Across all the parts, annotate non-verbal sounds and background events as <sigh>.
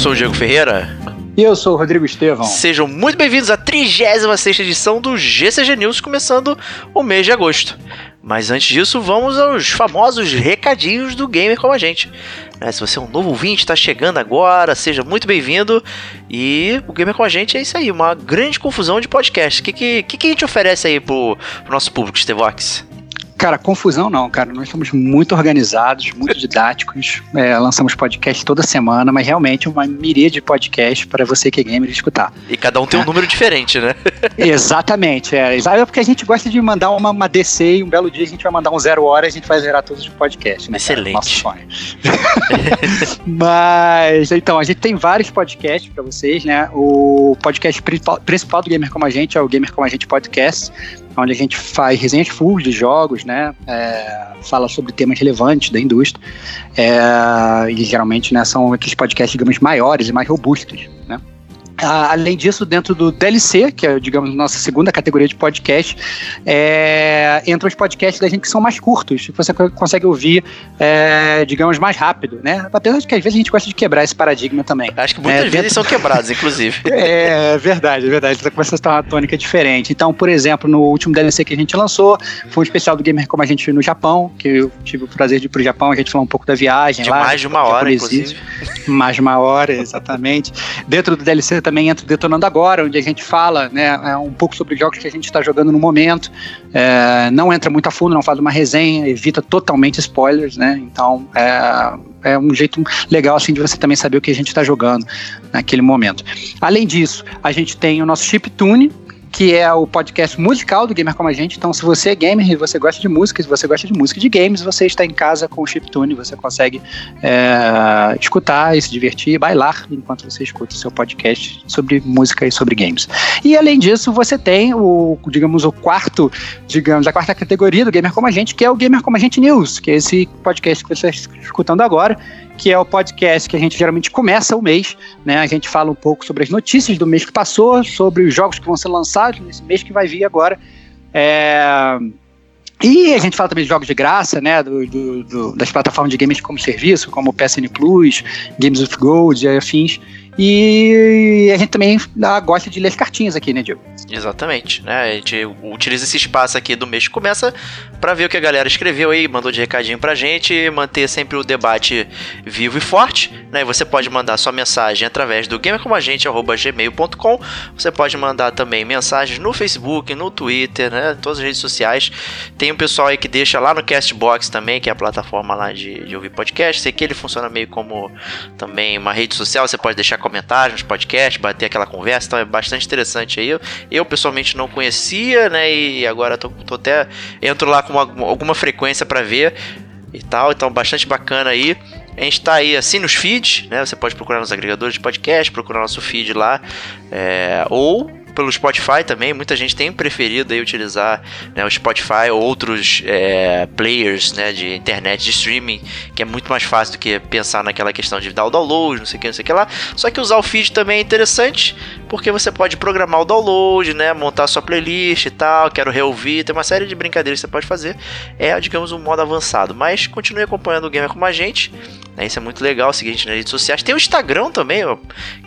Sou o Diego Ferreira. E eu sou o Rodrigo Estevão. Sejam muito bem-vindos à 36 edição do GCG News, começando o mês de agosto. Mas antes disso, vamos aos famosos recadinhos do Gamer com a gente. É, se você é um novo ouvinte, está chegando agora, seja muito bem-vindo. E o Gamer com a gente é isso aí, uma grande confusão de podcast. O que, que, que, a gente oferece aí pro, pro nosso público, Stevox? Cara, confusão não, cara. Nós somos muito organizados, muito didáticos. É, lançamos podcast toda semana, mas realmente uma miríade de podcast para você que é gamer escutar. E cada um tem um número diferente, né? <laughs> Exatamente. É. é porque a gente gosta de mandar uma, uma DC e um belo dia a gente vai mandar um zero hora e a gente vai zerar todos os podcasts. Né, Excelente. Nosso sonho. <laughs> mas, então, a gente tem vários podcasts para vocês, né? O podcast principal, principal do Gamer Como a Gente é o Gamer Como a Gente Podcast onde a gente faz resenhas full de jogos, né? É, fala sobre temas relevantes da indústria. É, e geralmente né, são aqueles podcasts, digamos, maiores e mais robustos, né? Ah, além disso, dentro do DLC, que é, digamos, nossa segunda categoria de podcast, é, entram os podcasts da gente que são mais curtos, que você consegue ouvir, é, digamos, mais rápido, né? Apesar de que às vezes a gente gosta de quebrar esse paradigma também. Acho que muitas é, vezes dentro... são quebrados, inclusive. <laughs> é, verdade, é verdade. Está começando a estar uma tônica diferente. Então, por exemplo, no último DLC que a gente lançou, foi um especial do Gamer Como a gente no Japão, que eu tive o prazer de ir pro Japão, a gente falou um pouco da viagem de lá. Mais de uma hora, inclusive. Mais de uma hora, exatamente. dentro do DLC também também entra Detonando Agora, onde a gente fala né, é, um pouco sobre jogos que a gente está jogando no momento. É, não entra muito a fundo, não faz uma resenha, evita totalmente spoilers, né? Então é, é um jeito legal assim de você também saber o que a gente está jogando naquele momento. Além disso, a gente tem o nosso Chip Tune, que é o podcast musical do Gamer Como a Gente. Então, se você é gamer e você gosta de música, se você gosta de música de games, você está em casa com o Chiptune, você consegue é, escutar e se divertir, bailar enquanto você escuta o seu podcast sobre música e sobre games. E além disso, você tem o, digamos, o quarto, digamos, a quarta categoria do Gamer Como a Gente, que é o Gamer Como a Gente News, que é esse podcast que você está escutando agora que é o podcast que a gente geralmente começa o mês, né? A gente fala um pouco sobre as notícias do mês que passou, sobre os jogos que vão ser lançados nesse mês que vai vir agora. É... E a gente fala também de jogos de graça, né? Do, do, do, das plataformas de games como serviço, como PSN Plus, Games of Gold e afins. E a gente também gosta de ler as cartinhas aqui, né, Diego? Exatamente, né? A gente utiliza esse espaço aqui do mês que começa para ver o que a galera escreveu aí, mandou de recadinho pra gente, manter sempre o debate vivo e forte, né? você pode mandar sua mensagem através do gamercomagente@gmail.com. Você pode mandar também mensagens no Facebook, no Twitter, né? Todas as redes sociais. Tem um pessoal aí que deixa lá no Castbox também, que é a plataforma lá de, de ouvir podcast. Sei que ele funciona meio como também uma rede social, você pode deixar comentários podcasts, bater aquela conversa, então é bastante interessante aí. Eu, eu pessoalmente não conhecia, né? E agora tô, tô até. Entro lá com uma, alguma frequência para ver e tal, então bastante bacana aí. A gente tá aí assim nos feeds, né? Você pode procurar nos agregadores de podcast, procurar nosso feed lá, é, ou pelo Spotify também. Muita gente tem preferido aí utilizar né, o Spotify ou outros é, players né, de internet, de streaming, que é muito mais fácil do que pensar naquela questão de dar o download, não sei o que, não sei o que lá. Só que usar o feed também é interessante, porque você pode programar o download, né, montar sua playlist e tal, quero reouvir, tem uma série de brincadeiras que você pode fazer. É, digamos, um modo avançado. Mas continue acompanhando o Gamer como a gente. Né, isso é muito legal, seguir a gente nas redes sociais. Tem o Instagram também,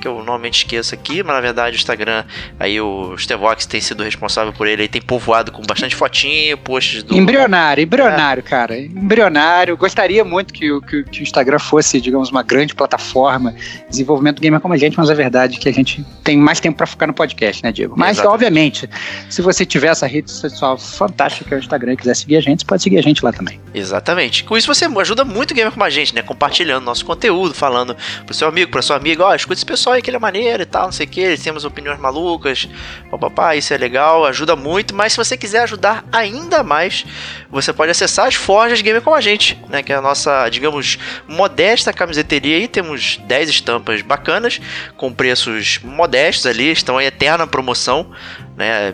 que eu normalmente esqueço aqui, mas na verdade o Instagram aí o Stevox tem sido responsável por ele, ele tem povoado com bastante fotinho, posts do. Embrionário, embrionário, é. cara. Embrionário. Gostaria muito que, que, que, o Instagram fosse, digamos, uma grande plataforma de desenvolvimento gamer como a gente, mas a verdade é que a gente tem mais tempo para focar no podcast, né, Diego? Mas, Exatamente. obviamente, se você tiver essa rede social fantástica, que é o Instagram, e quiser seguir a gente, você pode seguir a gente lá também. Exatamente. Com isso você ajuda muito o gamer como a gente, né? Compartilhando nosso conteúdo, falando pro seu amigo, pra sua amiga, ó, oh, escuta esse pessoal aí que ele é maneiro e tal, não sei o que, eles temos opiniões malucas, papapá, isso é legal, ajuda muito, mas se você quiser ajudar ainda mais, você pode acessar as forjas gamer com a gente, né, que é a nossa, digamos, modesta camiseteria aí, temos 10 estampas bacanas, com preços modestos ali, estão em eterna promoção, né,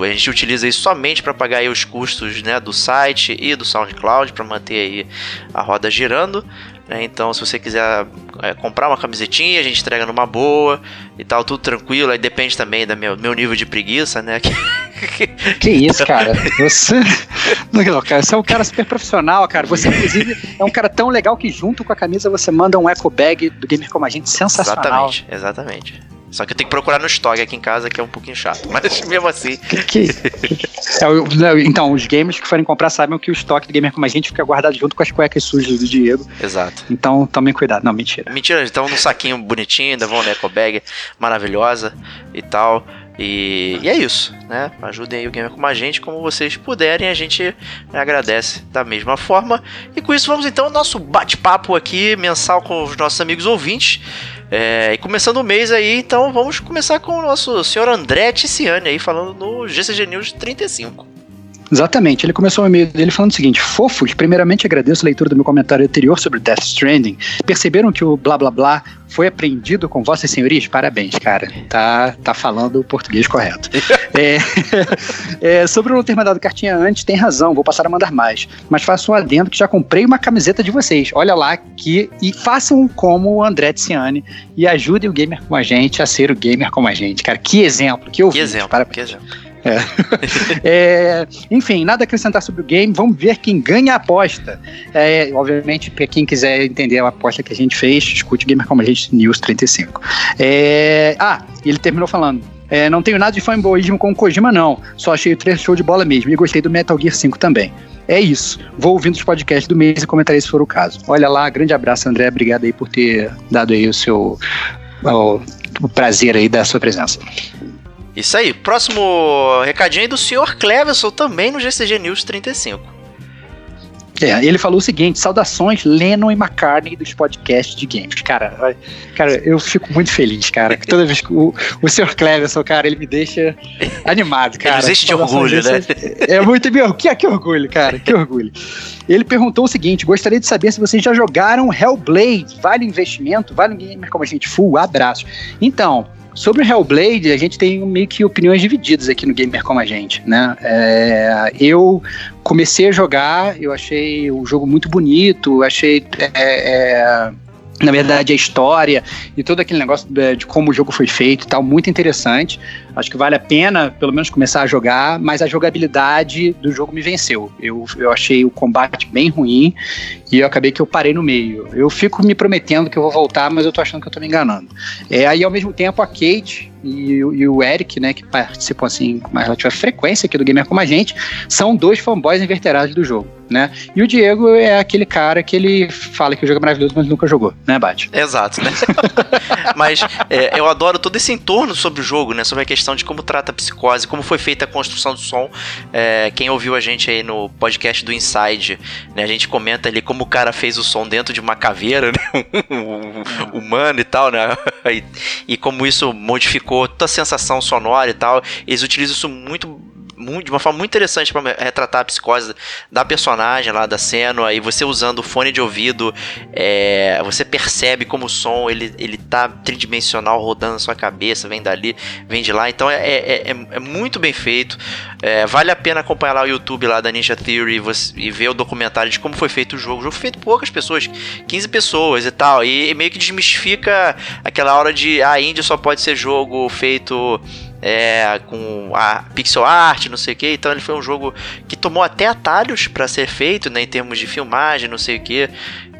a gente utiliza isso somente para pagar os custos né, do site e do SoundCloud para manter aí a roda girando. Né? Então, se você quiser é, comprar uma camisetinha, a gente entrega numa boa e tal, tudo tranquilo. Aí depende também do meu, meu nível de preguiça, né? <laughs> que isso, cara? Você. <laughs> Não, cara, você é um cara super profissional, cara. Você, inclusive, é um cara tão legal que, junto com a camisa, você manda um eco bag do Gamer Como a Gente sensacional. Exatamente, exatamente. Só que eu tenho que procurar no estoque aqui em casa, que é um pouquinho chato. <laughs> Mas mesmo assim. Que, é, então, os gamers que forem comprar sabem que o estoque do gamer como a gente fica guardado junto com as cuecas sujas do Diego. Exato. Então tomem cuidado. Não, mentira. Mentira, então num saquinho bonitinho, ainda vão na eco bag maravilhosa e tal. E, e, é isso, né? Ajudem aí o gamer como a gente, como vocês puderem, a gente agradece da mesma forma. E com isso vamos então ao nosso bate-papo aqui mensal com os nossos amigos ouvintes. É, e começando o mês aí, então vamos começar com o nosso senhor André Ticiani aí, falando no GCG News 35. Exatamente, ele começou o e-mail dele falando o seguinte: Fofos, primeiramente agradeço a leitura do meu comentário anterior sobre Death Stranding. Perceberam que o blá blá blá foi apreendido com vossas senhorias? Parabéns, cara. Tá, tá falando o português correto. <laughs> é, <laughs> é, sobre não ter mandado cartinha antes, tem razão, vou passar a mandar mais. Mas faço um adendo que já comprei uma camiseta de vocês. Olha lá que. E façam como o André Tiziani e ajudem o gamer como a gente a ser o gamer como a gente. Cara, que exemplo, que ouvinte. Que exemplo, Parabéns. que exemplo. É. <laughs> é, enfim, nada a acrescentar sobre o game. Vamos ver quem ganha a aposta. É, obviamente, para quem quiser entender a aposta que a gente fez, escute Gamer Como a gente News 35. É, ah, ele terminou falando. É, não tenho nada de fanboyismo com o Kojima, não. Só achei o trailer show de bola mesmo. E gostei do Metal Gear 5 também. É isso. Vou ouvindo os podcasts do mês e comentarei se for o caso. Olha lá, grande abraço, André. Obrigado aí por ter dado aí o seu o, o prazer aí da sua presença. Isso aí. Próximo recadinho aí do Sr. Cleverson também no GCG News 35. É, ele falou o seguinte: saudações Lennon e McCartney dos podcasts de games. Cara, cara, eu fico muito feliz, cara. Toda vez que o, o Sr. Cleverson, cara, ele me deixa animado, cara. Ele existe de orgulho, né? É, é muito meu. Que, que orgulho, cara, que orgulho. Ele perguntou o seguinte: gostaria de saber se vocês já jogaram Hellblade. Vale investimento? Vale um gamer como a gente? Full, abraço. Então. Sobre o Hellblade, a gente tem meio que opiniões divididas aqui no Gamer Como a Gente, né? É, eu comecei a jogar, eu achei o jogo muito bonito, achei... É, é, na verdade, a história e todo aquele negócio de, de, como o jogo foi feito e tal, muito interessante. Acho que vale a pena, pelo menos, começar a jogar, mas a jogabilidade do jogo me venceu. Eu, eu achei o combate bem ruim e eu acabei que eu parei no meio. Eu fico me prometendo que eu vou voltar, mas eu tô achando que eu tô me enganando. É, aí, ao mesmo tempo, a Kate e, e, o Eric, né, que participam assim com uma relativa frequência aqui do Gamer como a gente, são dois fanboys inverterados do jogo, né? E o Diego é aquele cara que ele fala que o jogo é maravilhoso, mas nunca jogou, né, Bate? Exato, né? <laughs> mas é, eu adoro todo esse entorno sobre o jogo, né? Sobre a questão de como trata a psicose, como foi feita a construção do som. É, quem ouviu a gente aí no podcast do Inside, né? A gente comenta ali como o cara fez o som dentro de uma caveira, né? <laughs> humano e tal, né? <laughs> E, e como isso modificou toda a sensação sonora e tal. Eles utilizam isso muito de uma forma muito interessante para retratar a psicose da personagem lá da cena. Aí você usando o fone de ouvido, é, você percebe como o som ele, ele tá tridimensional rodando na sua cabeça, vem dali, vem de lá. Então é, é, é, é muito bem feito. É, vale a pena acompanhar lá o YouTube lá da Ninja Theory você, e ver o documentário de como foi feito o jogo. O jogo foi feito por poucas pessoas, 15 pessoas e tal. E, meio que desmistifica aquela hora de ah, indie só pode ser jogo feito é, com a pixel art, não sei o que. Então ele foi um jogo que tomou até atalhos para ser feito, né, em termos de filmagem, não sei o que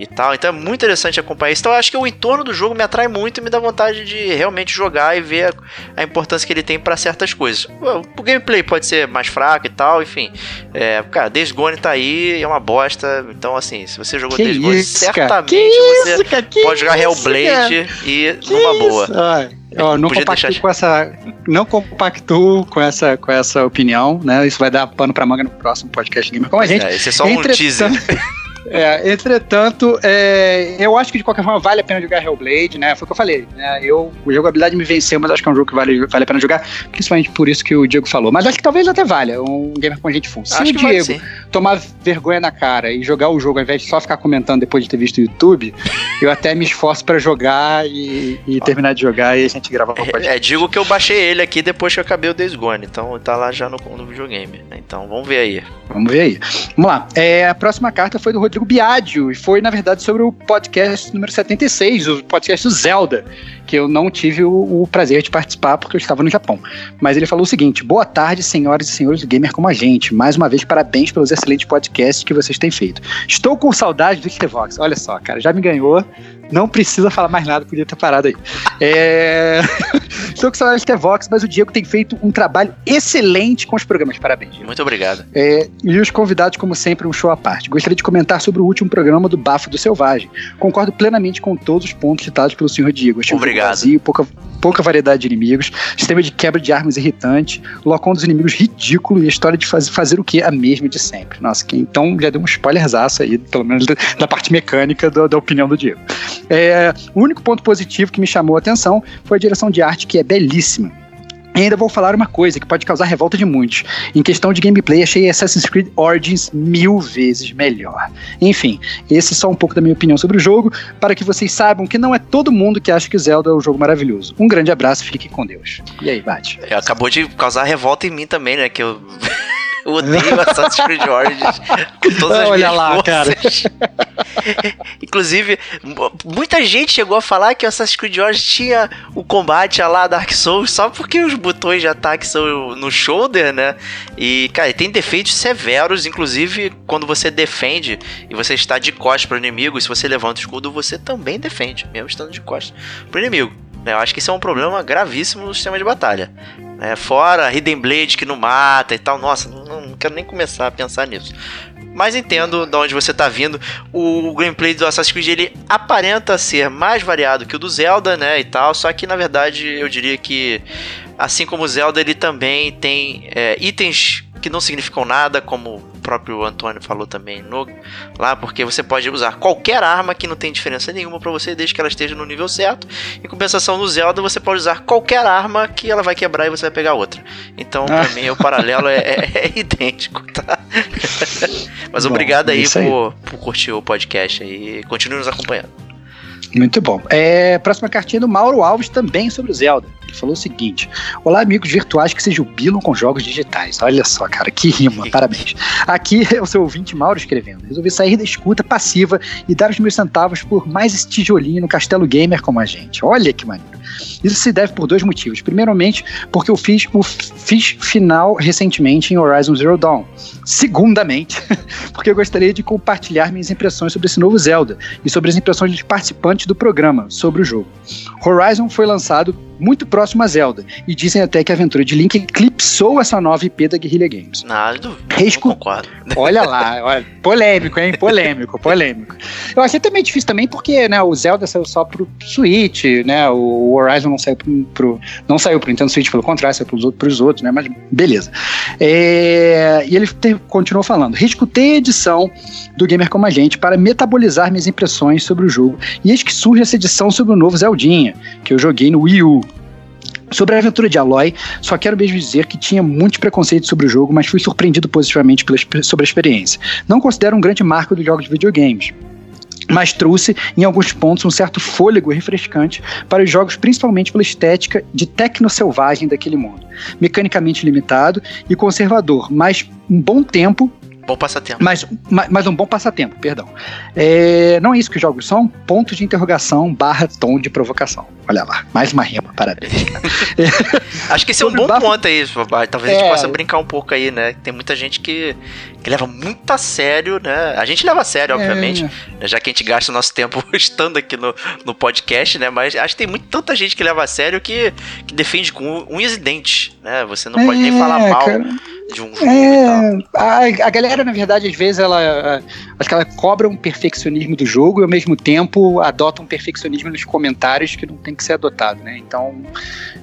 e tal. Então é muito interessante acompanhar isso. Então eu acho que o entorno do jogo me atrai muito e me dá vontade de realmente jogar e ver a, a importância que ele tem para certas coisas. O, o, gameplay pode ser mais fraco e tal, enfim. É, cara, Days Gone tá aí, é uma bosta. Então, assim, se você jogou que Days Gone, isso, certamente você isso, cara, pode jogar Hellblade e que numa isso? boa. Ai. Não compactuo com essa, não compactuo com essa, com essa opinião, né? Isso vai dar pano para manga no próximo podcast Gamer com a gente. É, esse é só um teaser. <laughs> É, entretanto, é, eu acho que de qualquer forma vale a pena jogar Hellblade, né? Foi o que eu falei, né? Eu, o jogabilidade me venceu, mas acho que é um jogo que vale, vale a pena jogar, principalmente por isso que o Diego falou. Mas acho que talvez até valha um gamer com a gente full. Se acho o Diego tomar vergonha na cara e jogar o jogo ao invés de só ficar comentando depois de ter visto o YouTube, eu até me esforço para jogar e, e terminar de jogar e a gente gravar o podcast. É, digo que eu baixei ele aqui depois que eu acabei o Days Gone, então tá lá já no, no videogame. Né? Então vamos ver aí. Vamos ver aí. Vamos lá. É, a próxima carta foi do Rodrigo Biadio e foi, na verdade, sobre o podcast número 76, o podcast do Zelda, que eu não tive o, o, prazer de participar porque eu estava no Japão. Mas ele falou o seguinte: boa tarde, senhoras e senhores do gamer como a gente. Mais uma vez, parabéns pelos excelentes podcasts que vocês têm feito. Estou com saudade do Xbox. Olha só, cara, já me ganhou. Não precisa falar mais nada, podia ter parado aí. É... Estou com saudade de Vox, mas o Diego tem feito um trabalho excelente com os programas. Parabéns. Diego. Muito obrigado. É... E os convidados, como sempre, um show à parte. Gostaria de comentar sobre o último programa do Bafo do Selvagem. Concordo plenamente com todos os pontos citados pelo senhor Diego. Achei obrigado. Um vazio, pouca, pouca variedade de inimigos, sistema de quebra de armas irritante, locão dos inimigos ridículo e a história de faz, fazer o que? A mesma de sempre. Nossa, que, então já deu um spoilerzaço aí, pelo menos da, da parte mecânica do, da opinião do Diego. É, o único ponto positivo que me chamou a atenção foi a direção de arte, que é belíssima. E ainda vou falar uma coisa que pode causar revolta de muitos. Em questão de gameplay, achei Assassin's Creed Origins mil vezes melhor. Enfim, esse é só um pouco da minha opinião sobre o jogo, para que vocês saibam que não é todo mundo que acha que Zelda é um jogo maravilhoso. Um grande abraço, fique com Deus. E aí, bate. É, acabou de causar revolta em mim também, né? Que eu <laughs> Eu odeio Assassin's Creed Origins com todas as Olha minhas lá, forças. cara. <laughs> Inclusive, muita gente chegou a falar que o Assassin's Creed Origins tinha o combate a lá Dark Souls só porque os botões de ataque são no shoulder, né? E, cara, tem defeitos severos, inclusive quando você defende e você está de costas para o inimigo, se você levanta o escudo, você também defende, mesmo estando de costas para o inimigo. Eu acho que isso é um problema gravíssimo no sistema de batalha. É, fora Hidden Blade que não mata e tal. Nossa, não, não, quero nem começar a pensar nisso. Mas entendo de onde você está vindo. O gameplay do Assassin's Creed ele aparenta ser mais variado que o do Zelda, né? E tal. Só que na verdade eu diria que, assim como o Zelda, ele também tem é, itens que não significam nada, como próprio Antônio falou também no, lá, porque você pode usar qualquer arma que não tem diferença nenhuma para você, desde que ela esteja no nível certo. Em compensação, no Zelda, você pode usar qualquer arma que ela vai quebrar e você vai pegar outra. Então, pra ah. mim, o paralelo é, é, é <laughs> idêntico, tá? <laughs> Mas Bom, obrigado aí, aí. Por, por curtir o podcast e continue nos acompanhando. Muito bom. É, próxima cartinha do Mauro Alves também sobre o Zelda. Ele falou o seguinte: Olá, amigos virtuais que se jubilam com jogos digitais. Olha só, cara, que rima, <laughs> parabéns. Aqui <laughs> é o seu ouvinte Mauro escrevendo. Resolvi sair da escuta passiva e dar os meus centavos por mais esse tijolinho no Castelo Gamer como a gente. Olha que maneiro. Isso se deve por dois motivos. Primeiramente, porque eu fiz o fiz final recentemente em Horizon Zero Dawn. Segundamente, <laughs> porque eu gostaria de compartilhar minhas impressões sobre esse novo Zelda e sobre as impressões dos participantes do programa sobre o jogo. Horizon foi lançado muito próximo a Zelda, e dizem até que a aventura de Link eclipsou essa nova IP da Guerrilla Games. Nada, Rescu... não concordo. <laughs> Olha lá, olha, polêmico, hein? Polêmico, polêmico. Eu achei também difícil também porque, né, o Zelda saiu só pro Switch, né, o Horizon não saiu pro, pro não saiu pro Nintendo Switch, pelo contrário, saiu pros, pros outros, né, mas beleza. É, e ele te, continuou falando, riscutei a edição do Gamer Como a Gente para metabolizar minhas impressões sobre o jogo, e eis que surge essa edição sobre o novo Zeldinha, que eu joguei no Wii U. Sobre a aventura de Aloy, só quero mesmo dizer que tinha muitos preconceitos sobre o jogo, mas fui surpreendido positivamente pela, sobre a experiência. Não considero um grande marco dos jogos de videogames, mas trouxe, em alguns pontos, um certo fôlego refrescante para os jogos, principalmente pela estética de tecno-selvagem daquele mundo. Mecanicamente limitado e conservador, mas um bom tempo Bom passatempo. Mas, mas um bom passatempo, perdão. É, não é isso que os jogos são? Ponto de interrogação barra tom de provocação. Olha lá, mais uma rima, parabéns. <laughs> Acho que esse é um bom bafo... ponto aí. Talvez é... a gente é. possa brincar um pouco aí, né? Tem muita gente que, que leva muito a sério, né? A gente leva a sério, obviamente, é... já que a gente gasta o nosso tempo <laughs> estando aqui no, no podcast, né? Mas acho que tem muito, tanta gente que leva a sério que, que defende com unhas e dentes, né? Você não pode nem falar é, mal. Cara de um jogo é, a, a, galera, na verdade, às vezes, ela acho que ela cobra um perfeccionismo do jogo e ao mesmo tempo adota um perfeccionismo nos comentários que não tem que ser adotado, né? Então,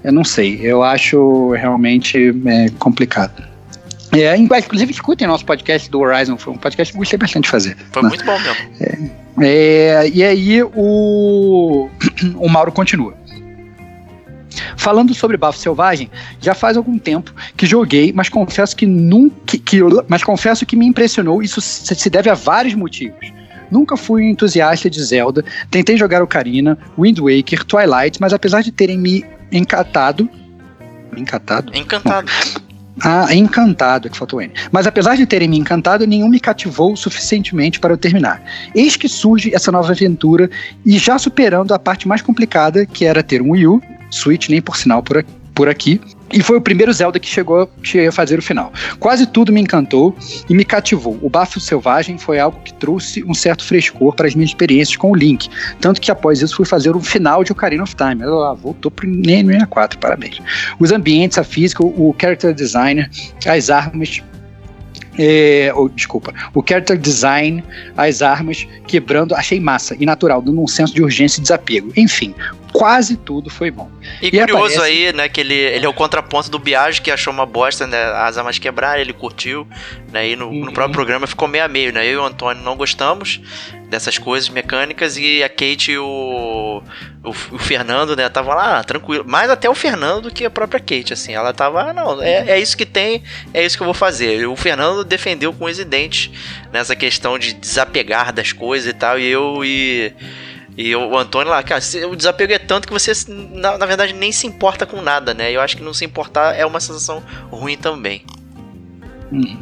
eu não sei, eu acho realmente é, complicado. É, inclusive, escutem nosso podcast do Horizon, foi um podcast que eu gostei bastante de fazer. Foi né? muito bom mesmo. É, é, e aí o, <clears throat> o Mauro continua. Falando sobre Bafo Selvagem, já faz algum tempo que joguei, mas confesso que nunca. Que, mas confesso que me impressionou. Isso se deve a vários motivos. Nunca fui um entusiasta de Zelda, tentei jogar Ocarina, Wind Waker, Twilight, mas apesar de terem me encantado. Encantado? Encantado. Ah, encantado, que faltou N. Mas apesar de terem me encantado, nenhum me cativou suficientemente para eu terminar. Eis que surge essa nova aventura e já superando a parte mais complicada, que era ter um Wii U, Switch, nem por sinal por aqui, por aqui. E foi o primeiro Zelda que chegou a fazer o final. Quase tudo me encantou e me cativou. O Bafo Selvagem foi algo que trouxe um certo frescor para as minhas experiências com o Link. Tanto que após isso fui fazer o final de Ocarina of Time. Ela voltou para o 64, parabéns. Os ambientes, a física, o character designer, as armas, é, oh, desculpa, o character design, as armas, quebrando, achei massa e natural, dando um senso de urgência e desapego. Enfim, quase tudo foi bom. E, e curioso aparece... aí, né, que ele, ele é o contraponto do Biage, que achou uma bosta, né, as armas quebrar, ele curtiu, né, e no, uhum. no próprio programa ficou meio a meio, né, eu e o Antônio não gostamos dessas coisas mecânicas e a Kate e o, o, o Fernando, né, estavam lá, tranquilo, mais até o Fernando do que a própria Kate, assim, ela tava, ah, não, é, é isso que tem, é isso que eu vou fazer. O Fernando defendeu com os dentes nessa questão de desapegar das coisas e tal, e eu e e o Antônio lá, cara, o desapego é tanto que você, na, na verdade, nem se importa com nada, né? Eu acho que não se importar é uma sensação ruim também. Uhum.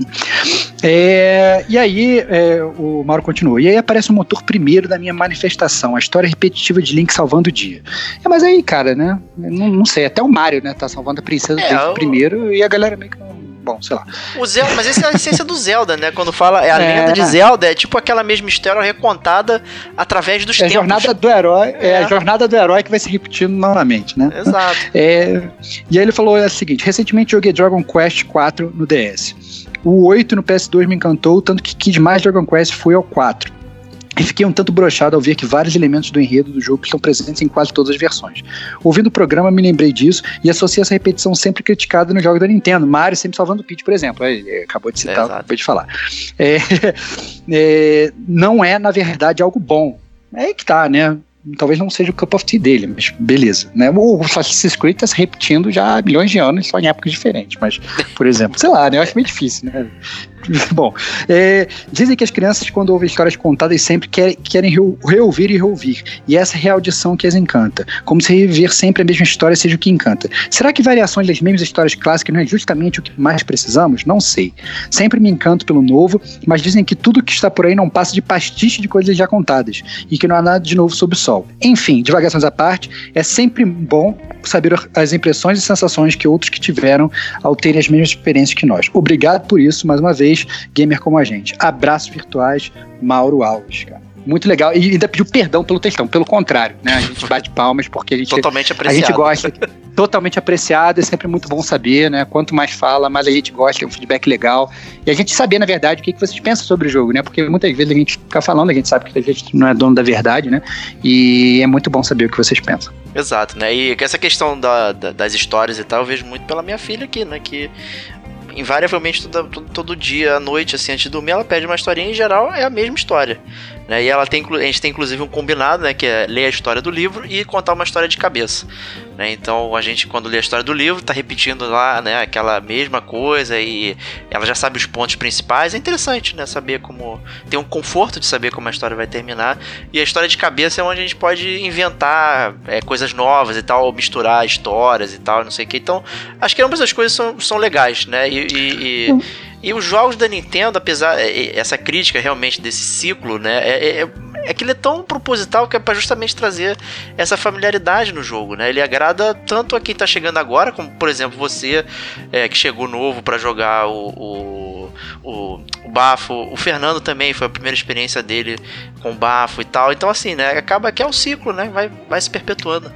É, e aí, é, o Mauro continua. E aí aparece o motor primeiro da minha manifestação, a história repetitiva de Link salvando o dia. É, mas aí, cara, né? Não, não sei, até o Mario, né? Tá salvando a princesa é, desde o primeiro e a galera meio que não bom, sei lá. O Zelda, mas essa é a essência do Zelda, né? Quando fala é a é, lenda de Zelda, é tipo aquela mesma história recontada através dos é tempos. A jornada do herói, é. é. a jornada do herói que vai se repetindo novamente, né? Exato. É, e aí ele falou o seguinte: recentemente joguei Dragon Quest 4 no DS. O 8 no PS2 me encantou, tanto que quis mais Dragon Quest foi ao 4 e fiquei um tanto brochado ao ver que vários elementos do enredo do jogo estão presentes em quase todas as versões. Ouvindo o programa, me lembrei disso e associei essa repetição sempre criticada nos jogos da Nintendo. Mario sempre salvando o Peach, por exemplo. Ele acabou de citar, é, acabou de falar. É, <laughs> é, não é, na verdade, algo bom. É aí que tá, né? talvez não seja o cup of tea dele, mas beleza. Né? O Assassin's Creed está se repetindo já há milhões de anos, só em épocas diferentes. Mas, por exemplo, sei lá, né? Eu acho meio difícil, né? <laughs> Bom, é, dizem que as crianças, quando ouvem histórias contadas, sempre querem, querem reouvir e reouvir. E essa é a audição que as encanta. Como se reviver sempre a mesma história seja o que encanta. Será que variações das mesmas histórias clássicas não é justamente o que mais precisamos? Não sei. Sempre me encanto pelo novo, mas dizem que tudo que está por aí não passa de pastiche de coisas já contadas. E que não há nada de novo sob o sol. Enfim, divagações à parte, é sempre bom saber as impressões e sensações que outros que tiveram ao terem as mesmas experiências que nós. Obrigado por isso, mais uma vez gamer como a gente. Abraços virtuais, Mauro Alves, cara. Muito legal. E ainda pediu perdão pelo textão. Pelo contrário, né? A gente bate palmas porque a gente. Totalmente apreciado. A gente gosta. totalmente apreciado. É sempre muito bom saber, né? Quanto mais fala, mais a gente gosta. É um feedback legal. E a gente saber, na verdade, o que, que vocês pensam sobre o jogo, né? Porque muitas vezes a gente fica falando, a gente sabe que a gente não é dono da verdade, né? E é muito bom saber o que vocês pensam. Exato, né? E essa questão da, da, das histórias e tal, eu vejo muito pela minha filha aqui, né? Que invariavelmente todo, todo, todo, dia à noite, assim, antes de dormir, ela pede uma historinha. Em geral, é a mesma história. Né? E ela tem, a gente tem inclusive um combinado, né? Que é ler a história do livro e contar uma história de cabeça. Né? Então a gente, quando lê a história do livro, tá repetindo lá né, aquela mesma coisa e ela já sabe os pontos principais. É interessante, né? Saber como. Tem um conforto de saber como a história vai terminar. E a história de cabeça é onde a gente pode inventar é, coisas novas e tal, misturar histórias e tal, não sei o que. Então, acho que ambas as coisas são, são legais, né? E, e, e, e os jogos da Nintendo, apesar essa crítica realmente desse ciclo, né? É, é, é que ele é tão proposital que é para justamente trazer essa familiaridade no jogo, né? Ele agrada tanto a quem tá chegando agora, como por exemplo você é, que chegou novo para jogar o, o, o, o, Bafo. O Fernando também foi a primeira experiência dele com o Bafo e tal. Então assim, né? Acaba que é um ciclo, né? Vai, vai se perpetuando.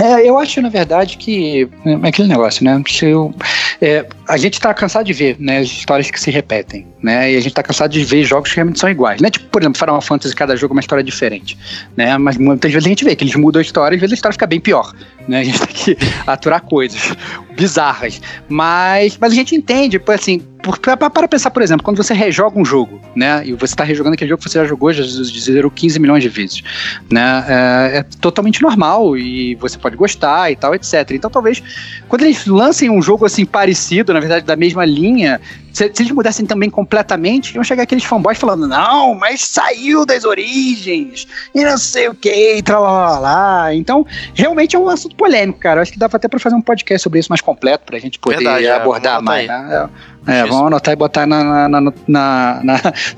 É, eu acho, na verdade, que é aquele negócio, né? Se eu, é, a gente tá cansado de ver né, as histórias que se repetem, né? E a gente tá cansado de ver jogos que realmente são iguais, né? Tipo, por exemplo, Final Fantasy, cada jogo é uma história diferente, né? Mas muitas vezes a gente vê que eles mudam a história e às vezes a história fica bem pior, né? <laughs> A gente tem que aturar coisas bizarras. Mas, mas a gente entende, assim, para, para pensar, por exemplo, quando você rejoga um jogo, né? E você está rejogando aquele jogo que você já jogou, já zerou 15 milhões de vezes, né? É, é, totalmente normal e você pode gostar e tal, etc. Então, talvez, quando eles lancem um jogo assim parecido, na verdade, da mesma linha, se, se, eles mudassem também completamente, iam chegar aqueles fanboys falando, não, mas saiu das origens, e não sei o que, lá. Então, realmente é um assunto polêmico, cara. Acho que dá até pra fazer um podcast sobre isso mais completo, pra gente poder Verdade, é, abordar mais. Né? É, é vamos anotar e botar na, na, na, na,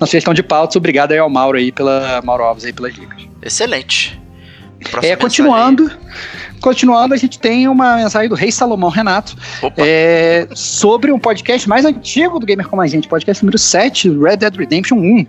na sugestão de pautas. Obrigado aí ao Mauro aí, pela Mauro Alves aí pelas dicas. Excelente. Próxima é, continuando. Continuando, a gente tem uma mensagem do Rei Salomão Renato é, sobre um podcast mais antigo do Gamer Como a Gente, podcast número 7, Red Dead Redemption 1.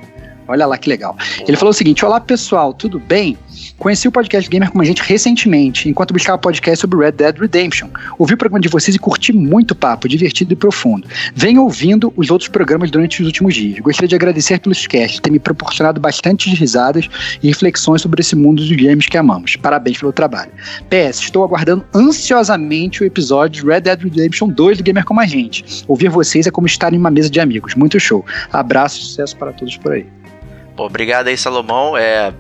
Olha lá que legal. Ele falou o seguinte: Olá pessoal, tudo bem? Conheci o podcast Gamer com a gente recentemente, enquanto buscava podcast sobre Red Dead Redemption. Ouvi o programa de vocês e curti muito o papo, divertido e profundo. Venho ouvindo os outros programas durante os últimos dias. Gostaria de agradecer pelos casts, ter me proporcionado bastante risadas e reflexões sobre esse mundo dos games que amamos. Parabéns pelo trabalho. PS, estou aguardando ansiosamente o episódio de Red Dead Redemption 2 do Gamer como a gente. Ouvir vocês é como estar em uma mesa de amigos. Muito show. Abraço e sucesso para todos por aí. Obrigado aí, Salomão. É,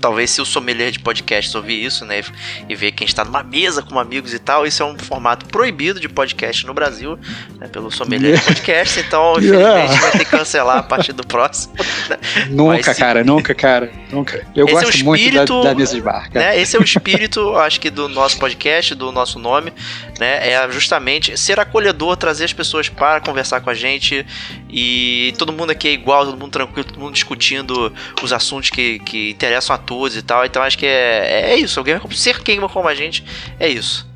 talvez se o sommelier de podcast ouvir isso, né, e ver quem está numa mesa com amigos e tal, isso é um formato proibido de podcast no Brasil, né, pelo sommelier de <laughs> podcast, então <laughs> infelizmente vai ter que cancelar a partir do próximo. <laughs> Né. Nunca, cara, nunca, cara, nunca. Eu esse gosto é espírito, muito da, da mesa de bar. Né, esse é o espírito, acho que do nosso podcast, do nosso nome, né, é justamente ser acolhedor, trazer as pessoas para conversar com a gente e todo mundo aqui é igual, todo mundo tranquilo, todo mundo discutindo os assuntos que, que interessam a todos e tal. Então acho que é, é isso. Alguém ser gamer como a gente é isso.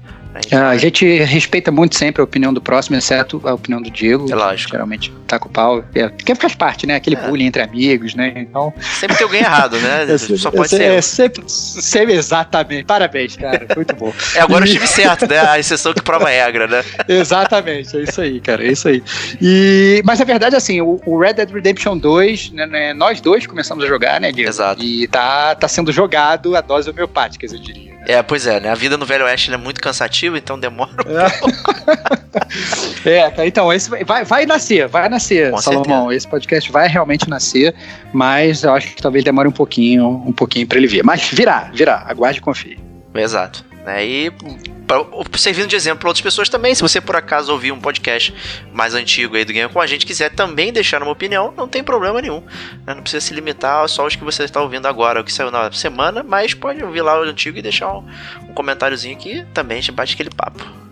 É, a gente respeita muito sempre a opinião do próximo, exceto a opinião do Diego. É lógico. Geralmente tá com o pau. É, porque faz parte, né? Aquele é. bullying entre amigos, né? Então. Sempre tem alguém errado, né? <laughs> É, Só pode ser. É, sempre, sempre, exatamente. Parabéns, cara. Muito bom. É agora o time certo, né? A exceção que prova a regra, né? <laughs> exatamente, é isso aí, cara. É isso aí. E, mas a verdade, assim, o, o Red Dead Redemption 2, né, né, nós dois começamos a jogar, né, Diego? Exato. E tá, tá sendo jogado a dose homeopática, eu diria. É, pois é, né? A vida no Velho Oeste é muito cansativa, então demora um é. <laughs> é, então, esse vai, vai nascer, vai nascer, Com Salomão. Certeza. Esse podcast vai realmente nascer, mas eu acho que talvez demore um pouquinho, um pouquinho para ele vir. Mas virá, virá, aguarde e confie. Exato. Né? E servindo de exemplo para outras pessoas também, se você por acaso ouvir um podcast mais antigo aí do Game com a gente, quiser também deixar uma opinião, não tem problema nenhum. Né? Não precisa se limitar só aos que você está ouvindo agora, o que saiu na semana, mas pode ouvir lá o antigo e deixar um, um comentáriozinho que também a gente bate aquele papo.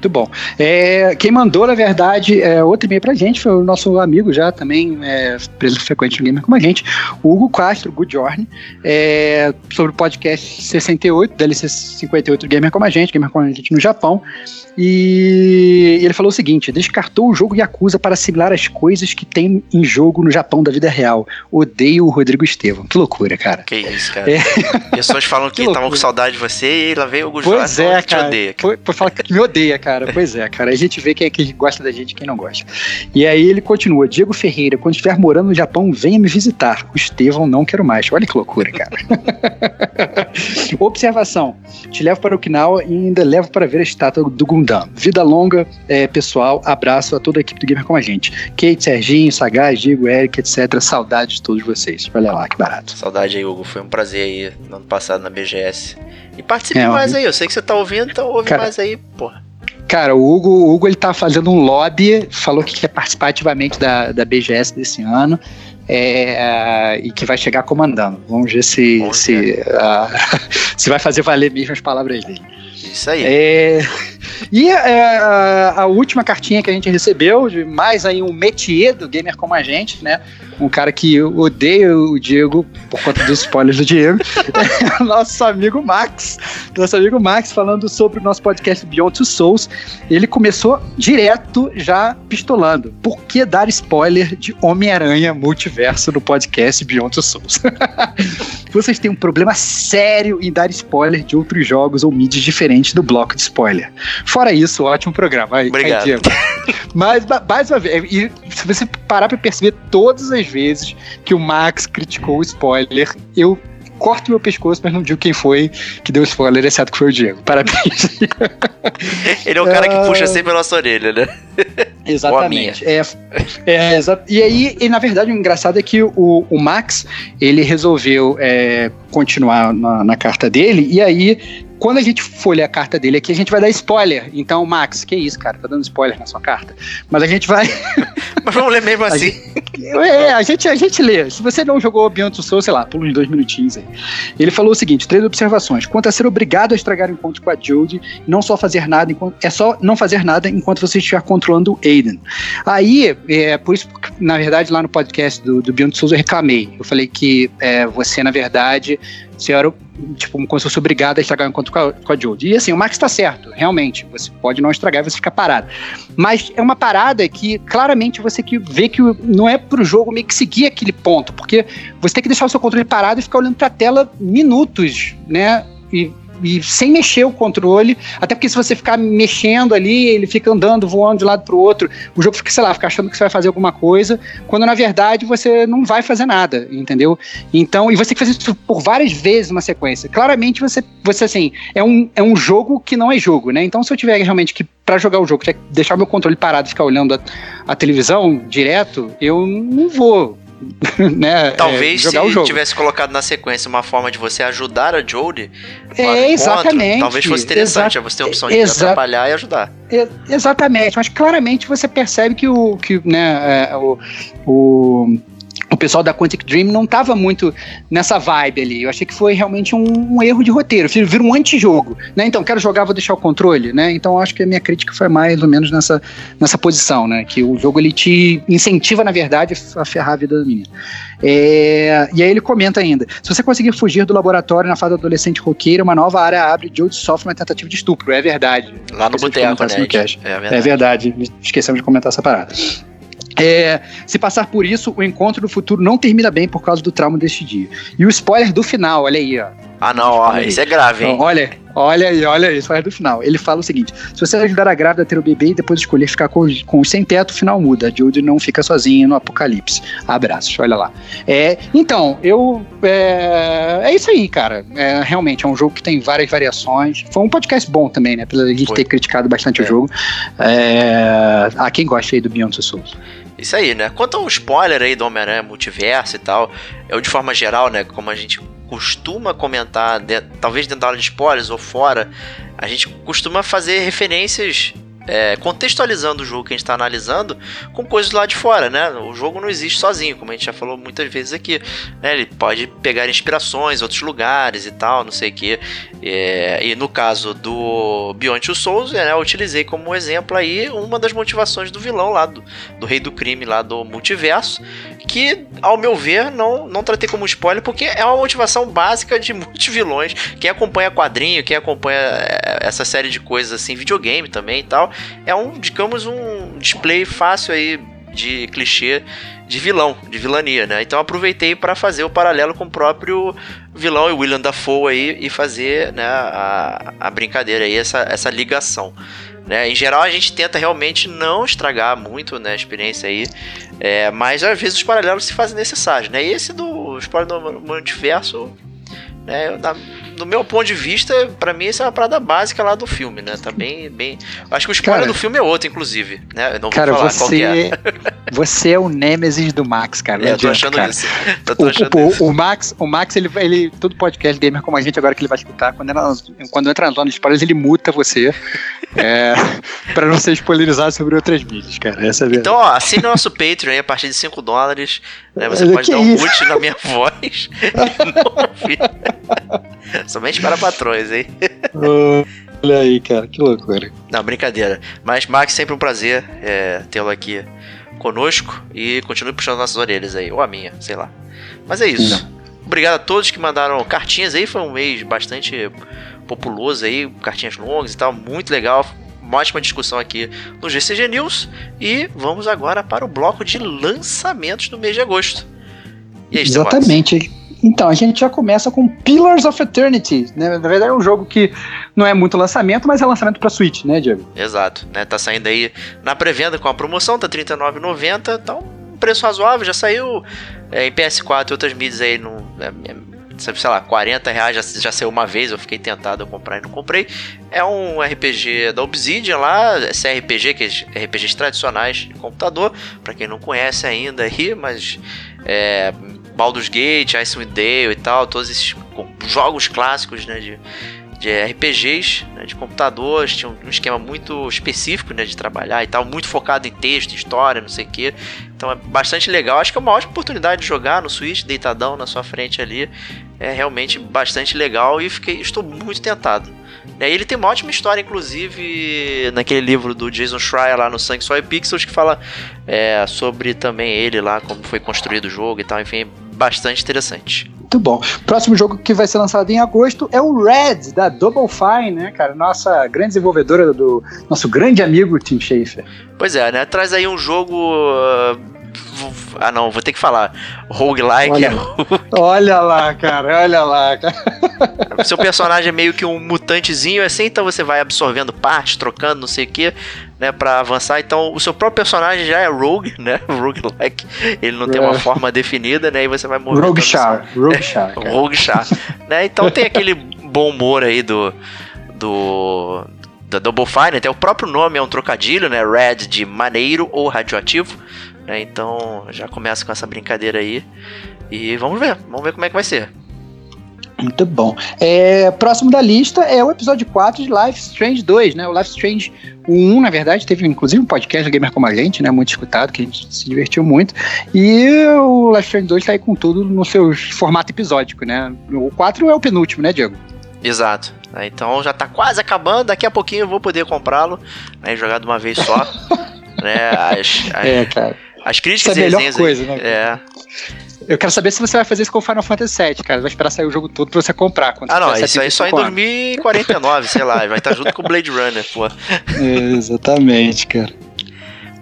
Muito bom. É, quem mandou, na verdade, é, outro e-mail pra gente foi o nosso amigo já também, é, preso frequente no Gamer como a gente, o Hugo Castro, Good Journey, é, sobre o podcast 68, DLC 58 do Gamer como a gente, Gamer como a gente no Japão. E ele falou o seguinte: descartou o jogo Yakuza para assimilar as coisas que tem em jogo no Japão da vida real. Odeio o Rodrigo Estevam. Que loucura, cara. Que isso, cara. É. Pessoas falam <laughs> que estavam com saudade de você e lá veio o Gujo Pois é, cara. Te odeia, cara. Foi, foi falar que me odeia, cara cara, pois é, cara. A gente vê quem é que gosta da gente e quem não gosta. E aí ele continua: Diego Ferreira, quando estiver morando no Japão, venha me visitar. O Estevão não quero mais. Olha que loucura, cara. <laughs> Observação: te levo para Okinawa e ainda levo para ver a estátua do Gundam. Vida longa, é, pessoal. Abraço a toda a equipe do Gamer com a gente. Kate, Serginho, Sagaz, Diego, Eric, etc. Saudades de todos vocês. Olha lá, que barato. Saudade aí, Hugo. Foi um prazer aí no ano passado na BGS. E participe é, mais aí. Eu sei que você tá ouvindo, então ouve cara, mais aí, porra. Cara, o Hugo, o Hugo ele tá fazendo um lobby, falou que quer participar ativamente da, da BGS desse ano. É, e que vai chegar comandando. Vamos ver se, se, uh, <laughs> se vai fazer valer mesmo as palavras dele. Isso aí. É, e é, a, a, última cartinha que a gente recebeu, de mais aí um métier do gamer como a gente, né? Um cara que odeia o Diego por conta dos spoilers do Diego. <laughs> é nosso amigo Max. Nosso amigo Max falando sobre o nosso podcast Beyond Two Souls. Ele começou direto já pistolando. Por que dar spoiler de Homem-Aranha Multiverso no podcast Beyond Two Souls? <laughs> Vocês têm um problema sério em dar spoiler de outros jogos ou mídias diferentes do bloco de spoiler. Fora isso, ótimo programa. Aí, Obrigado. Aí, <laughs> Mas, mais uma vez, e se você parar pra perceber todas as vezes que o Max criticou o spoiler, eu corto meu pescoço, mas não digo quem foi que deu spoiler, exceto que foi o Diego. Parabéns. <laughs> Ele é o cara que puxa sempre a nossa orelha, né? <laughs> Exatamente. É, é, exa e aí, e, na verdade, o engraçado é que o, o Max, ele resolveu é, continuar na, na carta dele, e aí quando a gente for ler a carta dele aqui, a gente vai dar spoiler. Então, Max, que isso, cara? Tá dando spoiler na sua carta. Mas a gente vai. Mas <laughs> vamos ler mesmo assim. A. É, a gente, a gente lê. Se você não jogou Beyond Two Souls, sei lá, pula uns dois minutinhos aí. Ele falou o seguinte: três observações. Quanto a ser obrigado a estragar o encontro com a Jodie, não só fazer nada enquanto. É só não fazer nada enquanto você estiver controlando o Aiden. Aí, é, por isso, na verdade, lá no podcast do, do Beyond Souls eu reclamei. Eu falei que é, você, na verdade, você era tipo, como se fosse obrigado a estragar o encontro com a, Jodie. E assim, o Max está certo, realmente. Você pode não estragar e você fica parado. Mas é uma parada que claramente você que vê que não é pro jogo meio que seguir aquele ponto, porque você tem que deixar o seu controle parado e ficar olhando para a tela minutos, né? E e sem mexer o controle, até porque se você ficar mexendo ali, ele fica andando, voando de lado para o outro, o jogo fica, sei lá, fica achando que você vai fazer alguma coisa, quando na verdade você não vai fazer nada, entendeu? Então, e você tem que fazer isso por várias vezes uma sequência. Claramente você, você assim, é um, é um jogo que não é jogo, né? Então, se eu tiver realmente que, para jogar o jogo, deixar meu controle parado e ficar olhando a, a televisão direto, eu não vou <laughs> né, é, Talvez é, se tivesse colocado na sequência uma forma de você ajudar a Jodie, é, exatamente. talvez fosse interessante, Exa você ter a opção de atrapalhar e ajudar. exatamente, mas claramente você percebe que o que, né, é, o, o o pessoal da Quantic Dream não estava muito nessa vibe ali. Eu achei que foi realmente um, um erro de roteiro. Vira um antijogo, né? Então, quero jogar, vou deixar o controle, né? Então, acho que a minha crítica foi mais ou menos nessa, nessa posição, né? Que o jogo, ele te incentiva, na verdade, a ferrar a vida do menino. É, e aí ele comenta ainda, se você conseguir fugir do laboratório na fase adolescente roqueira, uma nova área abre de onde sofre uma tentativa de estupro. É verdade. Lá no boteco, né? É verdade. é verdade. Esquecemos de comentar essa parada. É, se passar por isso, o encontro do futuro não termina bem por causa do trauma deste dia. E o spoiler do final, olha aí, ó. Ah, não, ó, isso é grave, hein? Então, olha, olha aí, olha aí, spoiler do final. Ele fala o seguinte: se você ajudar a grávida a ter o bebê e depois escolher ficar com, com o sem teto, o final muda. A Judy não fica sozinha no apocalipse. Abraços, olha lá. É, então, eu. É, é isso aí, cara. É, realmente, é um jogo que tem várias variações. Foi um podcast bom também, né? Pela gente Foi. ter criticado bastante é. o jogo. É, a quem gosta aí do Beyond the Souls. Isso aí, né? Quanto ao spoiler aí do Homem-Aranha Multiverso e tal, eu de forma geral, né, como a gente costuma comentar, de, talvez dentro da aula de spoilers ou fora, a gente costuma fazer referências é, contextualizando o jogo que a gente está analisando com coisas lá de fora, né? O jogo não existe sozinho, como a gente já falou muitas vezes aqui. Né? Ele pode pegar inspirações, outros lugares e tal, não sei o que. É, e no caso do Beyond Two Souls, né, eu utilizei como exemplo aí uma das motivações do vilão lá, do, do rei do crime lá do multiverso, que, ao meu ver, não, não tratei como spoiler, porque é uma motivação básica de <laughs> muitos vilões. Quem acompanha quadrinho, quem acompanha é, essa série de coisas assim, videogame também e tal, é um, digamos, um display fácil aí de clichê de vilão, de vilania, né? Então aproveitei para fazer o paralelo com o próprio vilão e William Dafoe aí e fazer né, a, a brincadeira aí, essa, essa ligação. Né? Em geral, a gente tenta realmente não estragar muito né, a experiência aí, é, mas às vezes os paralelos se fazem necessários. Né? E esse do spoiler do multiverso, né, do meu ponto de vista, para mim, isso é uma parada básica lá do filme, né? Tá bem. bem... Acho que o spoiler cara, do filme é outro, inclusive. Né? Eu não cara, vou falar você, é. você é o Nêmesis do Max, cara. É, eu tô achando cara. isso. <laughs> Eu tô o, achando o, isso. o, Max, o Max, ele, ele. Todo podcast gamer como a gente agora que ele vai escutar, quando, entra, quando entra na zona de spoilers, ele muta você. é, <laughs> pra não ser spoilerizado sobre outras mídias, cara. Essa é então, ó, assine nosso Patreon aí a partir de 5 dólares. Né? Você pode que dar um boot na minha <laughs> voz. Somente para patrões, hein? <laughs> Olha aí, cara, que loucura. Não, brincadeira. Mas, Max, sempre um prazer é, tê-lo aqui conosco e continue puxando nossas orelhas aí, ou a minha, sei lá. Mas é isso. Não. Obrigado a todos que mandaram cartinhas aí, foi um mês bastante populoso aí, cartinhas longas e tal, muito legal. Uma ótima discussão aqui no GCG News. E vamos agora para o bloco de lançamentos do mês de agosto. Aí, Exatamente. Então, a gente já começa com Pillars of Eternity. Né? Na verdade, é um jogo que não é muito lançamento, mas é lançamento para Switch, né, Diego? Exato. Né? Tá saindo aí na pré-venda com a promoção, tá R$39,90. Tá um preço razoável, já saiu é, em PS4 e outras mídias aí no. É, sei lá, 40 reais já, já saiu uma vez, eu fiquei tentado a comprar e não comprei. É um RPG da Obsidian lá, esse RPG, que é RPGs tradicionais de computador, para quem não conhece ainda aí, mas é, Baldur's Gate, Icewind Dale e tal, todos esses jogos clássicos né, de, de RPGs né, de computadores, tinha um esquema muito específico né, de trabalhar e tal, muito focado em texto, história, não sei o que. Então é bastante legal. Acho que é uma ótima oportunidade de jogar no Switch, deitadão na sua frente ali. É realmente bastante legal e fiquei, estou muito tentado. Aí ele tem uma ótima história, inclusive, naquele livro do Jason Schreier lá no Sangue Só e Pixels, que fala é, sobre também ele lá, como foi construído o jogo e tal, enfim, bastante interessante. Muito bom. Próximo jogo que vai ser lançado em agosto é o Red, da Double Fine, né, cara? Nossa grande desenvolvedora do nosso grande amigo Tim Schafer. Pois é, né? Traz aí um jogo. Uh ah, não, vou ter que falar. Roguelike olha, é. <laughs> olha lá, cara, olha lá, cara. Seu personagem é meio que um mutantezinho assim, então você vai absorvendo partes, trocando, não sei o que, né, pra avançar. Então o seu próprio personagem já é rogue, né? <laughs> Roguelike. Ele não é. tem uma é. forma definida, né? E você vai morrer. Rogue Char. Rogue <laughs> Char. rogue Char. né? Então tem aquele bom humor aí do. do da Double Fine, até o próprio nome é um trocadilho, né? Red de maneiro ou radioativo. Né? Então já começa com essa brincadeira aí. E vamos ver, vamos ver como é que vai ser. Muito bom. É, próximo da lista é o episódio 4 de Life Strange 2, né? O Life Strange 1, na verdade, teve inclusive um podcast do Gamer Como a Gente, né? Muito escutado, que a gente se divertiu muito. E o Life Strange 2 tá aí com tudo no seu formato episódico, né? O 4 é o penúltimo, né, Diego? Exato. Então já tá quase acabando, daqui a pouquinho eu vou poder comprá-lo, né? Jogar de uma vez só. <laughs> né? As, as, é, cara. As críticas Isso é a melhor coisa, né? É. Eu quero saber se você vai fazer isso com o Final Fantasy VII, cara. Vai esperar sair o jogo todo pra você comprar. Ah, não, isso aí só em 2049, sei lá. Vai estar junto com o Blade Runner, pô. É, exatamente, cara.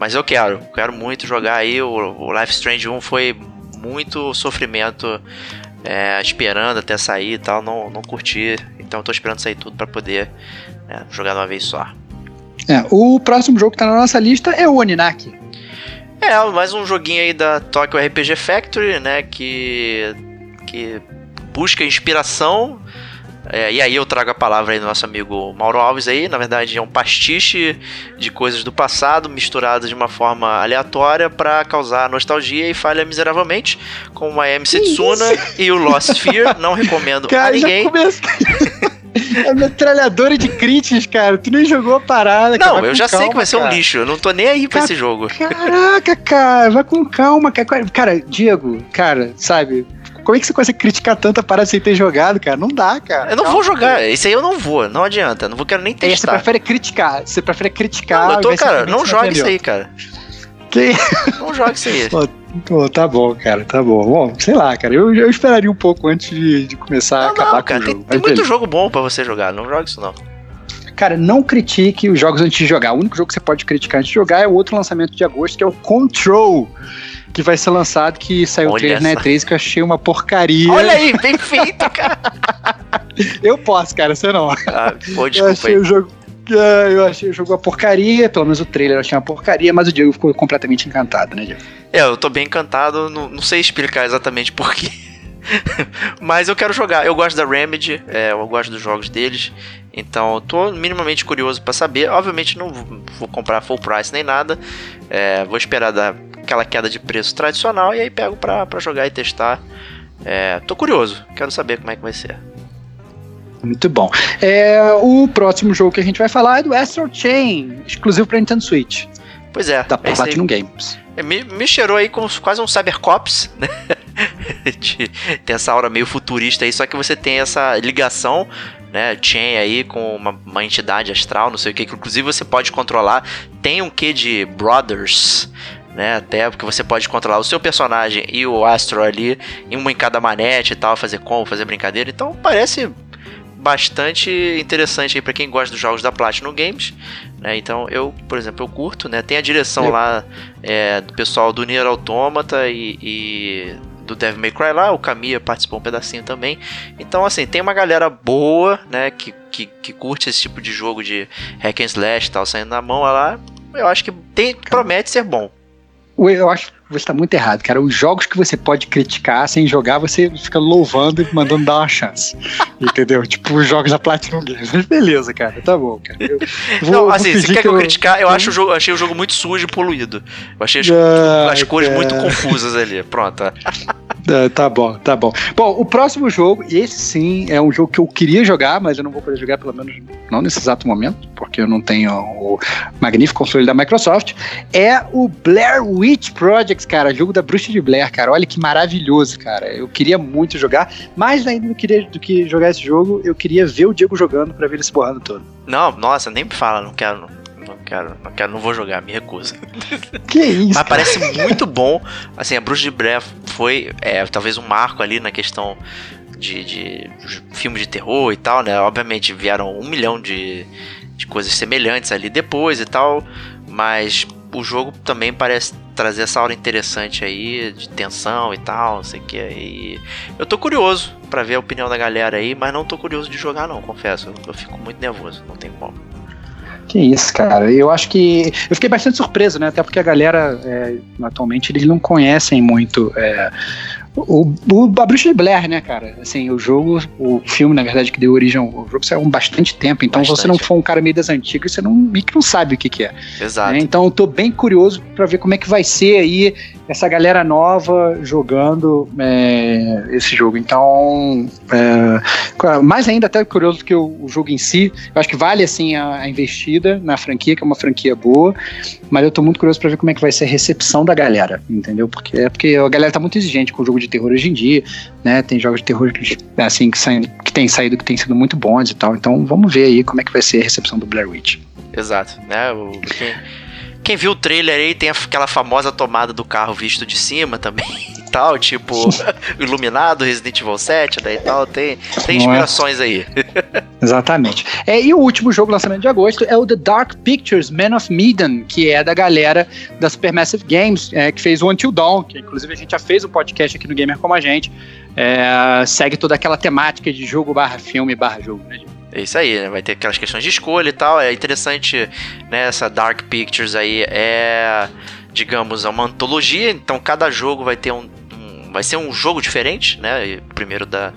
Mas eu quero, quero muito jogar aí. O, Life Strange 1 foi muito sofrimento é, esperando até sair e tal. Não, não curti. Então tô esperando sair tudo para poder né, jogar de uma vez só. É, o próximo jogo que tá na nossa lista é o Oninaki. É, mais um joguinho aí da Tokyo RPG Factory, né? Que, que busca inspiração. É, e aí eu trago a palavra aí do nosso amigo Mauro Alves aí. Na verdade é um pastiche de coisas do passado misturadas de uma forma aleatória para causar nostalgia e falha miseravelmente. Como a MC Tsuna e o Lost Sphere. Não recomendo <laughs> Cara, a ninguém. <laughs> É metralhadora de críticas, cara. Tu nem jogou a parada. Não, cara. eu já calma, sei que vai ser um lixo. Eu não tô nem aí pra esse jogo. Caraca, cara. Vai com calma, cara. Cara, Diego, cara, sabe? Como é que você consegue criticar tanta parada sem ter jogado, cara? Não dá, cara. Eu não vou jogar. Esse aí eu não vou. Não adianta. Não vou quero nem testar. É, você prefere criticar. Você prefere criticar. Não, eu tô, cara, não joga isso aí, cara. Que? Não joga isso aí. Pô, tá bom, cara, tá bom. Bom, sei lá, cara, eu, eu esperaria um pouco antes de, de começar não, a acabar não, cara, com o jogo. Tem, tem muito jogo bom para você jogar, não joga isso não. Cara, não critique os jogos antes de jogar. O único jogo que você pode criticar antes de jogar é o outro lançamento de agosto, que é o Control. que vai ser lançado, que saiu o Olha trailer na essa. E3 que eu achei uma porcaria. Olha aí, bem feito, cara. <laughs> Eu posso, cara, você não. Ah, pô, Eu desculpa achei aí. o jogo. ah, Eu achei o jogo uma porcaria, pelo menos o trailer eu achei uma porcaria, mas o Diego ficou completamente encantado, né, Diego? É, eu tô bem encantado, não, não sei explicar exatamente porquê. <laughs> Mas eu quero jogar. Eu gosto da Remedy, é, eu gosto dos jogos deles. Então, eu tô minimamente curioso pra saber. Obviamente, não vou comprar full price nem nada. É, vou esperar dar aquela queda de preço tradicional e aí pego pra, pra jogar e testar. É, tô curioso, quero saber como é que vai ser. Muito bom. É, o próximo jogo que a gente vai falar é do Astral Chain, exclusivo pra Nintendo Switch, Pois é, da é. Platinum Games. É, Me, me cheirou aí como quase um Cybercops, né? <laughs> Tem essa aura meio futurista aí, só que você tem essa ligação, né? Chain aí com uma, uma entidade astral, não sei o que, que inclusive você pode controlar. Tem um quê de Brothers, né? Até porque você pode controlar o seu personagem e o Astro ali, em uma em cada manete e tal, fazer como, fazer brincadeira. Então parece bastante interessante aí para quem gosta dos jogos da Platinum Games, né? Então eu, por exemplo, eu curto, né? Tem a direção Eu- lá é, do pessoal do Nier Automata e, e do Devil May Cry lá, o Kamiya participou um pedacinho também. Então assim, tem uma galera boa, né, que, que, que curte esse tipo de jogo de hack and slash e tal, saindo na mão lá. Eu acho que tem, promete ser bom. Eu acho que você está muito errado, cara. Os jogos que você pode criticar sem jogar, você fica louvando e mandando dar uma chance. <laughs> Entendeu? Tipo, os jogos da Platinum Games. Beleza, cara. Tá bom, cara. Eu <laughs> vou- Não, assim, se quer que eu, criticar, eu acho o jogo, achei o jogo muito sujo e poluído. Eu achei as, Ah, as cores cara. muito confusas ali. Pronto. <laughs> Ah, tá bom, tá bom. Bom, o próximo jogo, esse sim é um jogo que eu queria jogar, mas eu não vou poder jogar pelo menos não nesse exato momento, porque eu não tenho o magnífico console da Microsoft, é o Blair Witch Project, cara, jogo da Bruxa de Blair, cara. Olha que maravilhoso, cara. Eu queria muito jogar, mais ainda do que, do que jogar esse jogo, eu queria ver o Diego jogando pra ver ele se borrando todo. Não, nossa, nem me fala, não quero. Quero, não quero, não vou jogar, me recuso. <laughs> Que isso, Mas cara. parece muito bom. Assim, a Bruxa de Blair foi é, talvez um marco ali na questão de, de filmes de terror e tal, né? Obviamente vieram um milhão de, de coisas semelhantes ali depois e tal, mas o jogo também parece trazer essa aura interessante aí de tensão e tal, não sei o que. E eu tô curioso pra ver a opinião da galera aí, mas não tô curioso de jogar não, confesso. Eu, eu fico muito nervoso, não tem como. Que isso, cara. Eu acho que. Eu fiquei bastante surpreso, né? Até porque a galera, é, atualmente, eles não conhecem muito. é, o, o, a Bruxa de Blair, né, cara? Assim, o jogo, o filme, na verdade, que deu origem ao jogo, saiu há um bastante tempo. Então, se você não Bastante. for um cara meio das antigas, você não, meio que não sabe o que, que é. Exato. né? Então, eu tô bem curioso pra ver como é que vai ser aí essa galera nova jogando é, esse jogo. Então, é, mais ainda até curioso que o, o jogo em si. Eu acho que vale assim a, a investida na franquia, que é uma franquia boa. Mas eu tô muito curioso pra ver como é que vai ser a recepção da galera, entendeu? Porque é porque a galera tá muito exigente com o jogo de terror hoje em dia, né? Tem jogos de terror assim que, saem, que tem saído que tem sido muito bons e tal. Então, vamos ver aí como é que vai ser a recepção do Blair Witch. Exato, né? O, quem, quem viu o trailer aí tem aquela famosa tomada do carro visto de cima também <laughs> tal, tipo <laughs> Iluminado, Resident Evil 7, né, e tal, tem, tem Não é? inspirações aí. <laughs> Exatamente. É, e o último jogo lançamento de agosto é o The Dark Pictures Man of Medan, que é da galera da Supermassive Games, é, que fez o Until Dawn, que inclusive a gente já fez um podcast aqui no Gamer Como a Gente. É, segue toda aquela temática de jogo barra filme barra jogo, né? É isso aí, né? Vai ter aquelas questões de escolha e tal. É interessante, né? Essa Dark Pictures aí é, digamos, é uma antologia. Então cada jogo vai ter um- vai ser um jogo diferente, né? O primeiro da,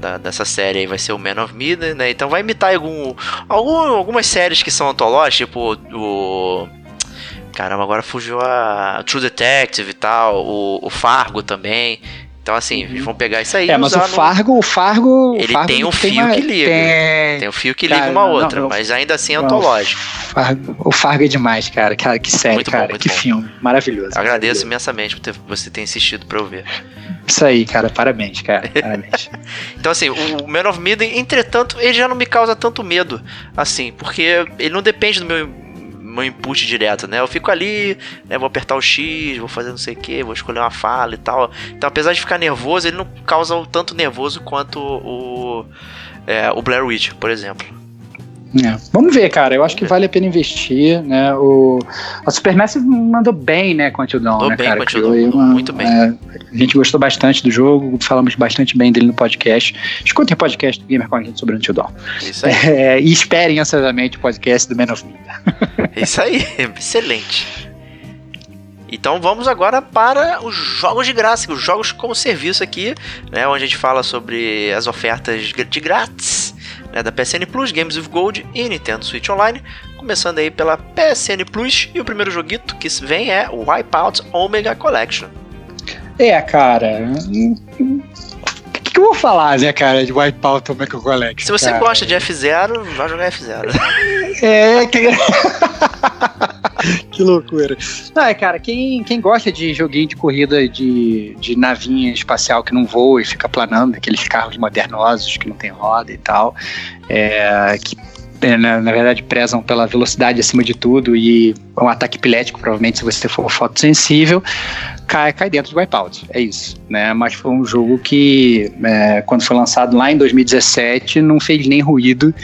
da- dessa série aí vai ser o Man of Medan, né? Então vai imitar algum, algum, algumas séries que são antológicas, tipo o Caramba, agora fugiu a True Detective e tal, o, o Fargo também. Então, assim, eles vão pegar isso aí É, mas o no- Fargo, o Fargo. Ele Fargo tem um tem fio uma- que liga. Tem, Tem o fio que Cara, liga uma não, outra, não. mas ainda assim é Não, antológico. Fargo- o Fargo é demais, cara. Cara, que série, Muito bom, cara. muito que bom. filme. Maravilhoso. Agradeço maravilhoso. imensamente por ter, você ter insistido pra eu ver. Isso aí, cara. Parabéns, cara. <laughs> Parabéns. Então, assim, o Man of Medan, entretanto, ele já não me causa tanto medo, assim, porque ele não depende do meu, meu input direto, né? Eu fico ali, né, vou apertar o X, vou fazer não sei o que, vou escolher uma fala e tal. Então, apesar de ficar nervoso, ele não causa o tanto nervoso quanto o, é, o Blair Witch, por exemplo. É. Vamos ver, cara. Eu acho que vale a pena investir, né? O, a Supermassive mandou bem, né, com Until Dawn, Mandou né, bem cara? Until Dawn, muito bem. é, a gente gostou bastante do jogo, falamos bastante bem dele no podcast. Escutem o podcast do Gamer com a gente sobre Until Dawn. Isso aí. <laughs> É, e esperem ansiosamente o podcast do Man of Media. É Isso aí, <laughs> excelente. Então vamos agora para os jogos de graça, os jogos como serviço aqui, né, onde a gente fala sobre as ofertas de grátis né, da PSN Plus, Games with Gold e Nintendo Switch Online. Começando aí pela PSN Plus e o primeiro joguito que vem é o Wipeout Omega Collection. É, cara. Que, eu vou falar, né, cara, de Wipeout Omega Collection? Se você cara? gosta de F0, vai jogar F0. É, que... <laughs> que loucura. Não, é, cara, quem, quem gosta de joguinho de corrida de, de navinha espacial que não voa e fica planando, aqueles carros modernosos que não tem roda e tal, é, que na, na verdade prezam pela velocidade acima de tudo e um ataque epilético, provavelmente, se você for fotossensível, cai, cai dentro do Wipeout. É isso, né? Mas foi um jogo que, é, quando foi lançado lá em 2017, não fez nem ruído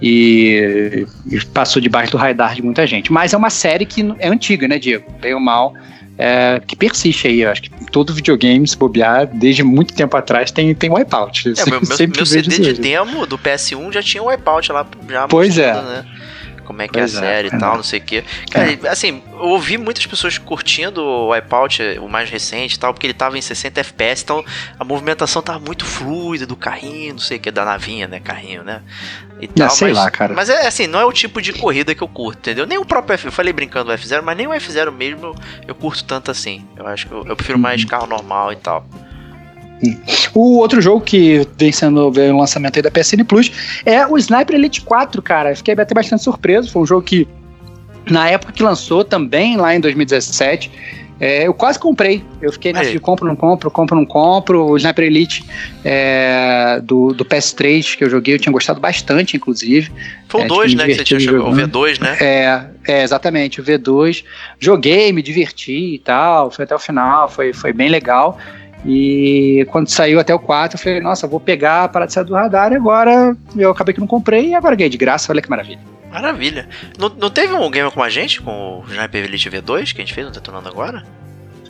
e, e passou debaixo do radar de muita gente. Mas é uma série que é antiga, né, Diego? Bem ou mal, é, que persiste aí. Eu acho que todo videogame, se bobear, desde muito tempo atrás, tem, tem Wipeout. É, meu, meu, CD de hoje. demo do PS1 já tinha Wipeout lá, já Pois é. né? Como é que Pois é a é, série é. e tal, não sei o que. Cara, assim, eu ouvi muitas pessoas curtindo o Wipeout, o mais recente e tal, porque ele tava em 60 FPS, então a movimentação tava muito fluida do carrinho, não sei o que, da navinha, né? Carrinho, né? E tal, sei mas, lá, cara. Mas é assim, não é o tipo de corrida que eu curto, entendeu? Nem o próprio F, eu falei brincando do F0, mas nem o F0 mesmo eu, eu curto tanto assim. Eu acho que eu, eu prefiro Uhum. mais carro normal e tal. O outro jogo que vem sendo veio o lançamento aí da PSN Plus é o Sniper Elite 4, cara. Fiquei até bastante surpreso. Foi um jogo que, na época que lançou, também lá em 2017, é, eu quase comprei. Eu fiquei nessa de compro, não compro, compro, não compro. O Sniper Elite é, do, do PS3 que eu joguei, eu tinha gostado bastante, inclusive. Foi o É, 2, tipo, né? Que você tinha jogado. O jogando. V2, né? É, é, exatamente, o V2. Joguei, me diverti e tal, foi até o final, foi, foi bem legal. E quando saiu até o 4, eu falei, nossa, vou pegar para de sair do radar e agora eu acabei que não comprei e agora ganhei de graça, olha que maravilha. Maravilha. Não, não teve um game com a gente, com o Sniper Elite V2, que a gente fez no Detonando agora?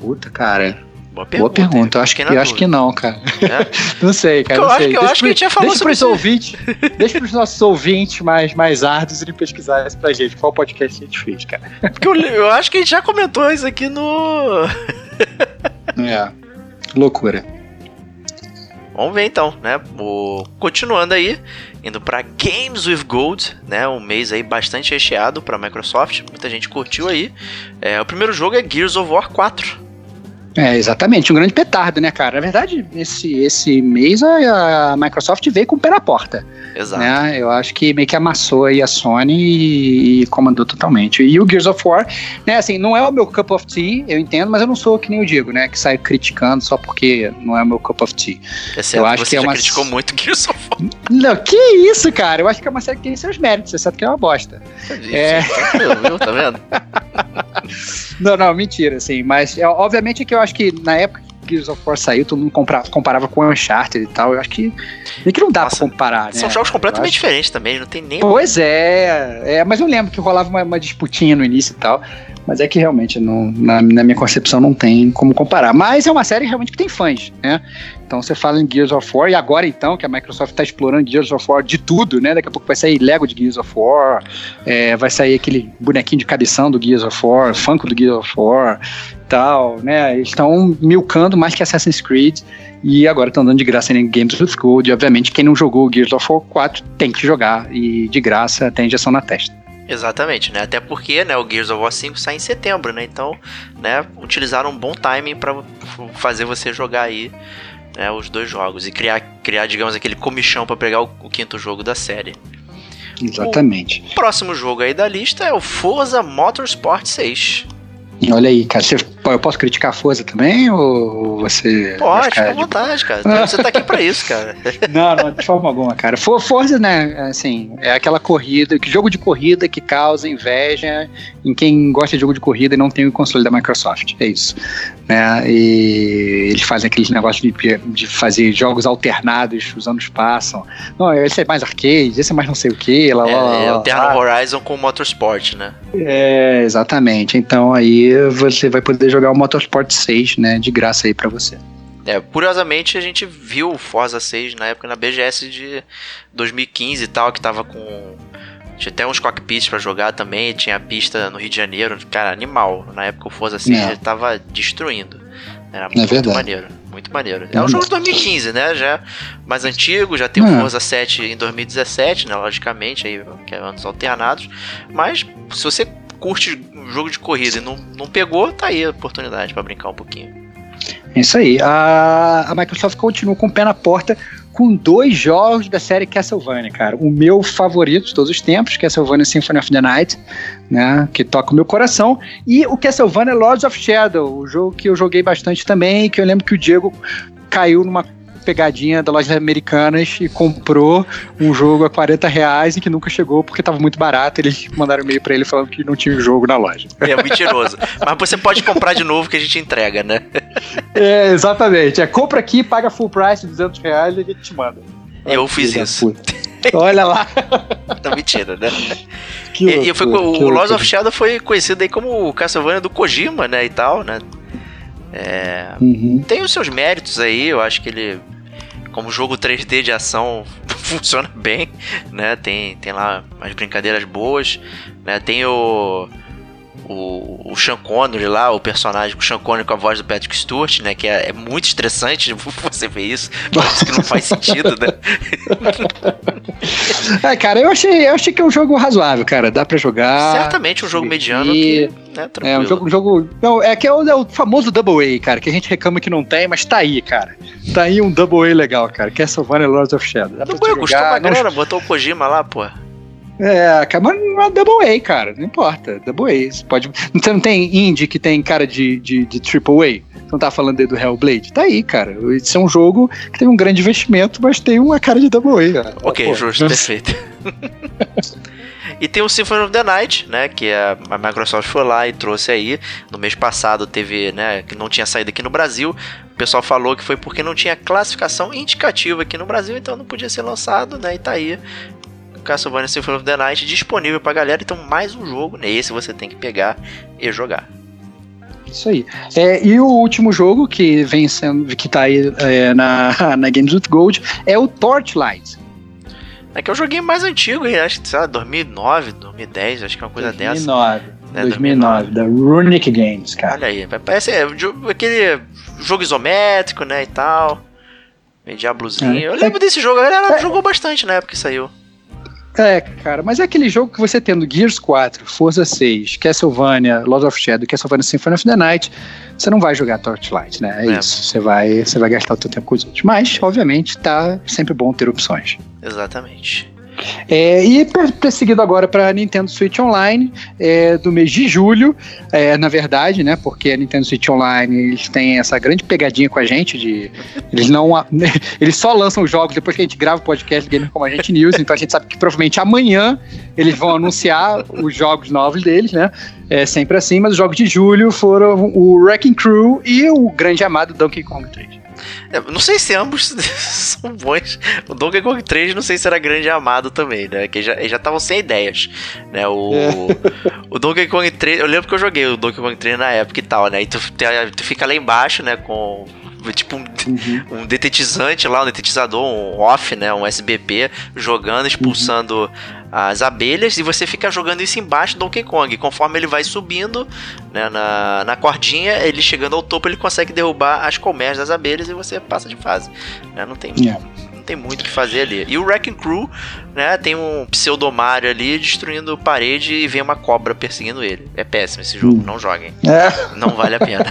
Puta, cara. Boa Boa pergunta. pergunta. Eu acho, que, eu aa que não, cara. É? <laughs> Não sei, cara. Eu não acho sei. que- eu acho que a gente já falou deixa sobre isso. ouvintes, Deixa pros nossos ouvintes mais, mais árduos irem pesquisar isso pra gente. Qual podcast a gente fez, cara. Porque eu, eu acho que a gente já comentou isso aqui no. <laughs> É. Loucura. Vamos ver então, né? O... Continuando aí, indo pra Games with Gold, né? Um mês aí bastante recheado pra Microsoft, muita gente curtiu aí. É, o primeiro jogo é Gears of War 4. É, exatamente, um grande petardo, né, cara? Na verdade, esse, esse mês a, a Microsoft veio com o pé na porta, Exato. né? Eu acho que meio que amassou aí a Sony e, e comandou totalmente. E o Gears of War, né, assim, não é o meu cup of tea, eu entendo, mas eu não sou que nem eu digo, né, que sai criticando só porque não é o meu cup of tea. Exceto eu acho você que é uma- criticou muito Gears of War. Não, que isso, cara? Eu acho que é uma série que tem seus méritos, exceto que é uma bosta. É. Tranquilo, viu? Tá vendo? <laughs> Não, não, mentira, assim, mas é, obviamente é que eu acho que na época que Gears of War saiu, todo mundo compra- comparava com Uncharted e tal, eu acho que, meio que não dá Nossa, pra comparar, né? São jogos completamente diferentes também, não tem nem. Pois é, é, mas eu lembro que rolava uma, uma disputinha no início e tal, mas é que realmente não, na, na minha concepção não tem como comparar. Mas é uma série realmente que tem fãs, né? Então você fala em Gears of War, e agora então que a Microsoft está explorando Gears of War de tudo, né? Daqui a pouco vai sair Lego de Gears of War, é, vai sair aquele bonequinho de cabeção do Gears of War, Funko do Gears of War tal, né? Eles estão milcando mais que Assassin's Creed e agora estão dando de graça em Games with Gold. E, obviamente, quem não jogou Gears of War 4 tem que jogar e de graça tem injeção na testa. Exatamente, né? Até porque, né, o Gears of War 5 sai em setembro, né? Então, né, utilizaram um bom timing pra fazer você jogar aí né, os dois jogos e criar, criar, digamos, aquele comichão pra pegar o, o quinto jogo da série. Exatamente. O próximo jogo aí da lista é o Forza Motorsport 6. E olha aí, cara, você eu posso criticar a Forza também? Ou você. Pode, fica à vontade, cara. Você tá aqui pra isso, cara. <laughs> Não, não, de forma alguma, cara. Forza, né, assim, é aquela corrida, que jogo de corrida que causa inveja em quem gosta de jogo de corrida e não tem o console da Microsoft. É isso. Né? E eles fazem aqueles negócios de, de fazer jogos alternados, os anos passam. Não, esse é mais arcade, esse é mais não sei o que. Lá, é, lá, é Alterno Horizon com Motorsport, né? É, exatamente. Então aí você vai poder jogar o Motorsport 6, né, de graça aí para você. É, curiosamente a gente viu o Forza 6 na época na BGS de 2015 e tal, que tava com tinha até uns cockpits para jogar também, tinha a pista no Rio de Janeiro, cara, animal. Na época o Forza 6 é. tava destruindo. Era é muito maneiro, muito maneiro. É, é um jogo de 2015, né? Já mais antigo, já tem o Forza 7 em 2017, né? Logicamente, aí, que é anos alternados. Mas se você curte jogo de corrida e não, não pegou, tá aí a oportunidade para brincar um pouquinho. É isso aí. A, a Microsoft continua com o pé na porta com dois jogos da série Castlevania, cara. O meu favorito de todos os tempos, Castlevania Symphony of the Night, né, que toca o meu coração, e o Castlevania Lords of Shadow, o jogo que eu joguei bastante também, que eu lembro que o Diego caiu numa pegadinha da loja americanas e comprou um jogo a 40 reais e que nunca chegou porque estava muito barato. Eles mandaram e-mail para ele falando que não tinha o jogo na loja. É mentiroso. Mas você pode comprar de novo que a gente entrega, né? É, exatamente. É, compra aqui, paga full price, 200 reais e a gente te manda. Eu fiz isso. Olha lá. tá mentira, né? Que e, e foi, o Lost of Shadow foi conhecido aí como o Castlevania do Kojima, né, e tal, né? É, uhum. Tem os seus méritos aí, eu acho que ele como jogo 3D de ação <laughs> funciona bem, né? Tem, tem lá umas brincadeiras boas, né? Tem o o, o Sean Connery lá, o personagem, o Sean Connery com a voz do Patrick Stewart, né? Que é, é muito estressante <laughs> você ver isso. Parece que não faz sentido, né? <laughs> é, cara, eu achei, eu achei que é um jogo razoável, cara. Dá pra jogar. Certamente um jogo mediano que. Né, é um jogo, um jogo. Não, é que é o, é o, famoso Double A, cara, que a gente reclama que não tem, mas tá aí, cara. Tá aí um Double A legal, cara. Castlevania Lords of Shadow. Dá Double A custou pra grana, botou o Kojima lá, pô. É, mas não é Double A, cara. Não importa. Double A. Você pode... Você não tem indie que tem cara de, de, de Triple A? Você não tá falando aí do Hellblade? Tá aí, cara. Isso é um jogo que tem um grande investimento, mas tem uma cara de Double A. Cara. Ok, Pô, justo, perfeito. <laughs> <laughs> E tem o Symphony of the Night, né? Que a, Microsoft foi lá e trouxe aí. No mês passado teve, né? Que não tinha saído aqui no Brasil. O pessoal falou que foi porque não tinha classificação indicativa aqui no Brasil, então não podia ser lançado, né? E tá aí. Castlevania Symphony of the Night disponível pra galera. Então, mais um jogo. Né, esse você tem que pegar e jogar. Isso aí. É, e o último jogo que vem sendo, que tá aí é, na, <laughs> na Games with Gold é o Torchlight. É que eu joguei mais antigo, acho que, sei lá, 2009, 2010, acho que é uma coisa 2009, dessa. Né, 2009, 2009, da Runic Games, cara. Olha aí, parece é, aquele jogo isométrico, né, e tal. Diablozinho. É, eu lembro é, desse jogo, a galera é. jogou bastante na época que saiu. É, cara, mas é aquele jogo que você tendo Gears 4, Forza 6, Castlevania, Lord of Shadow, Castlevania Symphony of the Night, você não vai jogar Torchlight, né? É, é. isso. Você vai, você vai gastar o seu tempo com os outros. Mas, obviamente, tá sempre bom ter opções. Exatamente. É, e perseguido agora para Nintendo Switch Online é, do mês de julho, é, na verdade, né? Porque a Nintendo Switch Online eles têm essa grande pegadinha com a gente de eles não <laughs> eles só lançam os jogos depois que a gente grava o podcast Gamer como a gente News, então a gente sabe que provavelmente amanhã eles vão anunciar os jogos novos deles, né? É sempre assim, mas os jogos de julho foram o Wrecking Crew e o grande amado Donkey Kong 3. É, não sei se ambos <laughs> são bons. O Donkey Kong 3 não sei se era grande amado também, né? Que já estavam sem ideias, né? O, é. o Donkey Kong 3, eu lembro que eu joguei o Donkey Kong 3 na época e tal, né? E tu, tu fica lá embaixo, né, com tipo um, uhum. um detetizante lá, um detetizador, um off, né, um SBP, jogando, expulsando uhum. as abelhas, e você fica jogando isso embaixo do Donkey Kong. Conforme ele vai subindo né, na, na cordinha, ele chegando ao topo, ele consegue derrubar as colmeias das abelhas e você passa de fase. Né? Não tem. Yeah. tem muito o que fazer ali. E o Wrecking Crew, né, tem um pseudo Mario ali destruindo parede e vem uma cobra perseguindo ele. É péssimo esse jogo, hum. não joguem. É. Não vale a pena.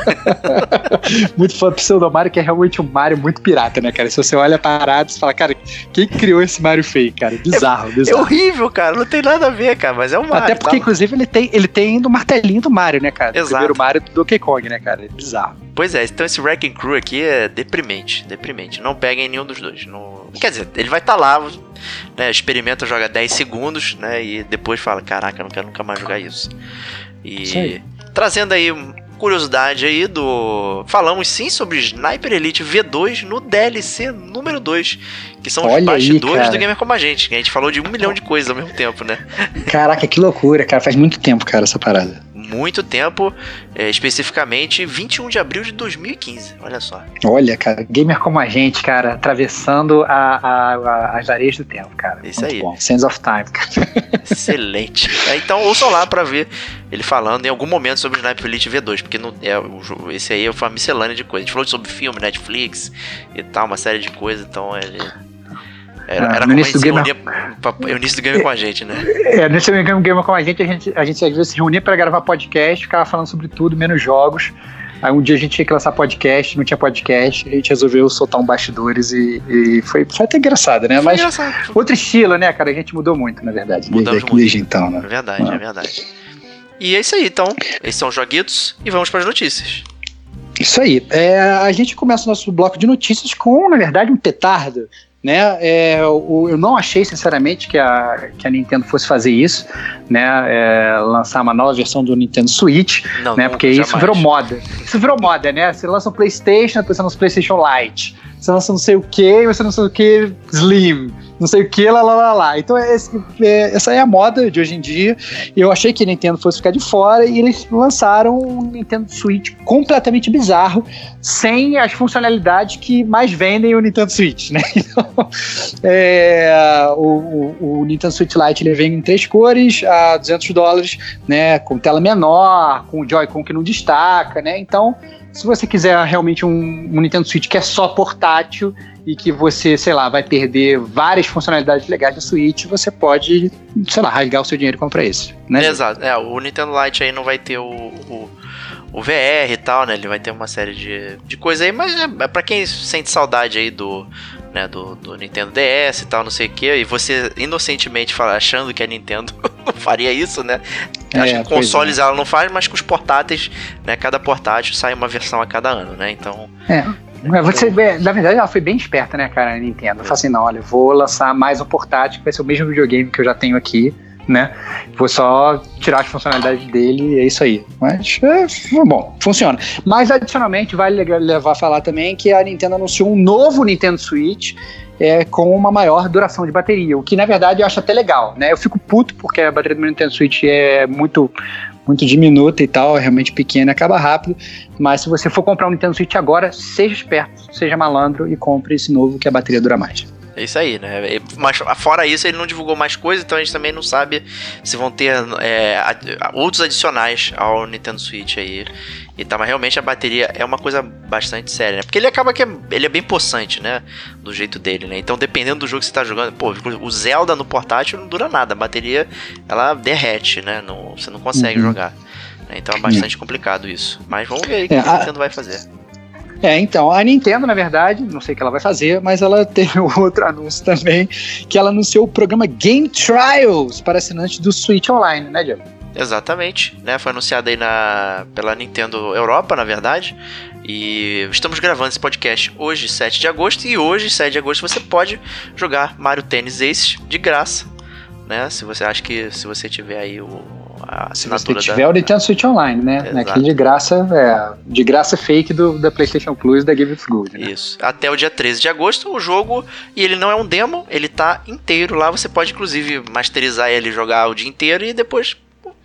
<laughs> muito fã do pseudo Mario, que é realmente um Mario muito pirata, né, cara? Se você olha parado, você fala, cara, quem criou esse Mario feio, cara? Bizarro, é, bizarro. É horrível, cara, não tem nada a ver, cara, mas é um Mario. Até porque, tá? inclusive, ele tem, ele tem do martelinho do Mario, né, cara? Exato. O primeiro Mario do Donkey Kong, né, cara? É bizarro. Pois é, então esse Wrecking Crew aqui é deprimente, deprimente. Não peguem nenhum dos dois. Não... Quer dizer, ele vai estar tá lá, né, experimenta, joga 10 segundos, né, e depois fala, caraca, eu não quero nunca mais jogar isso. E isso trazendo aí curiosidade aí do. Falamos sim sobre Sniper Elite V2 no DLC número 2, que são Olha os bastidores aí, do Gamer Como a Gente. Que a gente falou de um milhão de coisas ao mesmo tempo, né? Caraca, que loucura, cara. Faz muito tempo, cara, essa parada muito tempo, é, especificamente 21 de abril de 2015. Olha só. Olha, cara, gamer como a gente, cara, atravessando a, a, a, as areias do tempo, cara. Isso muito aí. Bom. Sense of Time, cara. <laughs> Excelente. É, então ouçam lá pra ver ele falando em algum momento sobre o Sniper Elite V2, porque no, é, o, esse aí foi uma miscelânea de coisas. A gente falou sobre filme, Netflix e tal, uma série de coisas, então ele era, ah, era no início do game... reunia, o início do game com a gente, né? É, no início do game, game com a gente, a gente, a gente às vezes se reunia para gravar podcast, ficava falando sobre tudo, menos jogos. Aí um dia a gente tinha que lançar podcast, não tinha podcast, a gente resolveu soltar um bastidores e, e foi, foi até engraçado, né? Foi Mas engraçado. outro estilo, né, cara? A gente mudou muito, na verdade, Mudamos desde, desde então, né? É verdade, ah. é verdade. E é isso aí, então. Esses são os joguitos e vamos para as notícias. Isso aí. É, a gente começa o nosso bloco de notícias com, na verdade, um petardo né? É, eu, eu não achei, sinceramente, que a, que a Nintendo fosse fazer isso, né? É, lançar uma nova versão do Nintendo Switch, não, né? Não, porque jamais. isso virou moda. Isso virou moda, né? Você lança um PlayStation, depois você lança um PlayStation Lite. Você lança não sei o que, você não sei o que Slim não sei o que, lá, lá, lá, lá. Então, é esse, é, essa é a moda de hoje em dia. Eu achei que a Nintendo fosse ficar de fora e eles lançaram um Nintendo Switch completamente bizarro, sem as funcionalidades que mais vendem o Nintendo Switch, né? <laughs> Então, é, o, o, o, Nintendo Switch Lite ele vem em três cores, a 200 dólares, né? Com tela menor, com o Joy-Con que não destaca, né? Então, se você quiser realmente um, um Nintendo Switch que é só portátil, e que você, sei lá, vai perder várias funcionalidades legais da Switch, você pode, sei lá, rasgar o seu dinheiro e comprar esse, né? Exato. É, o Nintendo Lite aí não vai ter o, o, o VR e tal, né? Ele vai ter uma série de, de coisas aí, mas é, é pra quem sente saudade aí do, né, do, do Nintendo DS e tal, não sei o que, e você inocentemente fala, achando que a Nintendo <laughs> não faria isso, né? É, Acho que consoles é. ela não faz, mas com os portáteis, né? Cada portátil sai uma versão a cada ano, né? Então. É. Você, na verdade, ela foi bem esperta, né, cara, a Nintendo. Ela falou assim, não, olha, vou lançar mais um portátil que vai ser o mesmo videogame que eu já tenho aqui, né? Vou só tirar as funcionalidades dele e é isso aí. Mas, é, bom, funciona. Mas, adicionalmente, vale levar a falar também que a Nintendo anunciou um novo Nintendo Switch é, com uma maior duração de bateria, o que na verdade eu acho até legal, né? Eu fico puto porque a bateria do meu Nintendo Switch é muito muito diminuta e tal, é realmente pequena, acaba rápido. Mas se você for comprar um Nintendo Switch agora, seja esperto, seja malandro e compre esse novo que a bateria dura mais. É isso aí, né? Mas fora isso, ele não divulgou mais coisas, então a gente também não sabe se vão ter é, outros adicionais ao Nintendo Switch aí. E tá, mas realmente a bateria é uma coisa bastante séria, né? Porque ele acaba que é, ele é bem possante, né? Do jeito dele, né? Então, dependendo do jogo que você tá jogando, pô, o Zelda no portátil não dura nada, a bateria ela derrete, né? Não, você não consegue uhum. jogar. Né? Então é bastante complicado isso. Mas vamos ver o que é, a Nintendo vai fazer. É, então, a Nintendo, na verdade, não sei o que ela vai fazer, mas ela <laughs> teve outro anúncio também, que ela anunciou o programa Game Trials para assinantes do Switch Online, né, Diego? Exatamente, né? Foi anunciado aí na, pela Nintendo Europa, na verdade. E estamos gravando esse podcast hoje, 7 de agosto, e hoje, 7 de agosto, você pode jogar Mario Tennis Ace de graça, né? Se você acha que se você tiver aí o, a assinatura Se tiver da... o Nintendo Switch Online, né? Exato. Aquele de graça, é, de graça fake do, da PlayStation Plus da Give It Good. Né? Isso. Até o dia 13 de agosto, o jogo, e ele não é um demo, ele tá inteiro lá. Você pode, inclusive, masterizar ele, jogar o dia inteiro e depois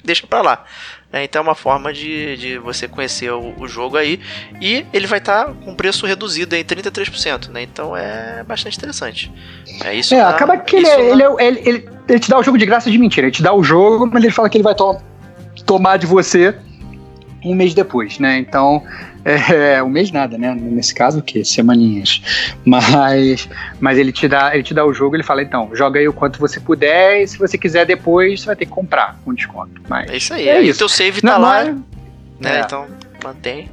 deixa pra lá. É, então é uma forma de, de você conhecer o, o jogo aí. E ele vai estar tá com preço reduzido em 33%, né? Então é bastante interessante. É isso. É, acaba que ele, é, ele, é, ele, ele, ele, te dá o jogo de graça de mentira. Ele te dá o jogo, mas ele fala que ele vai to tomar de você um mês depois, né? Então, <laughs> é, um mês nada, né? Nesse caso, o quê? Semaninhas. Mas, mas ele te dá, ele te dá o jogo, ele fala, então, joga aí o quanto você puder, e se você quiser depois, você vai ter que comprar com desconto. Mas é isso aí. É, isso. O teu save tá não, lá, não é, né? É. Então, mantém.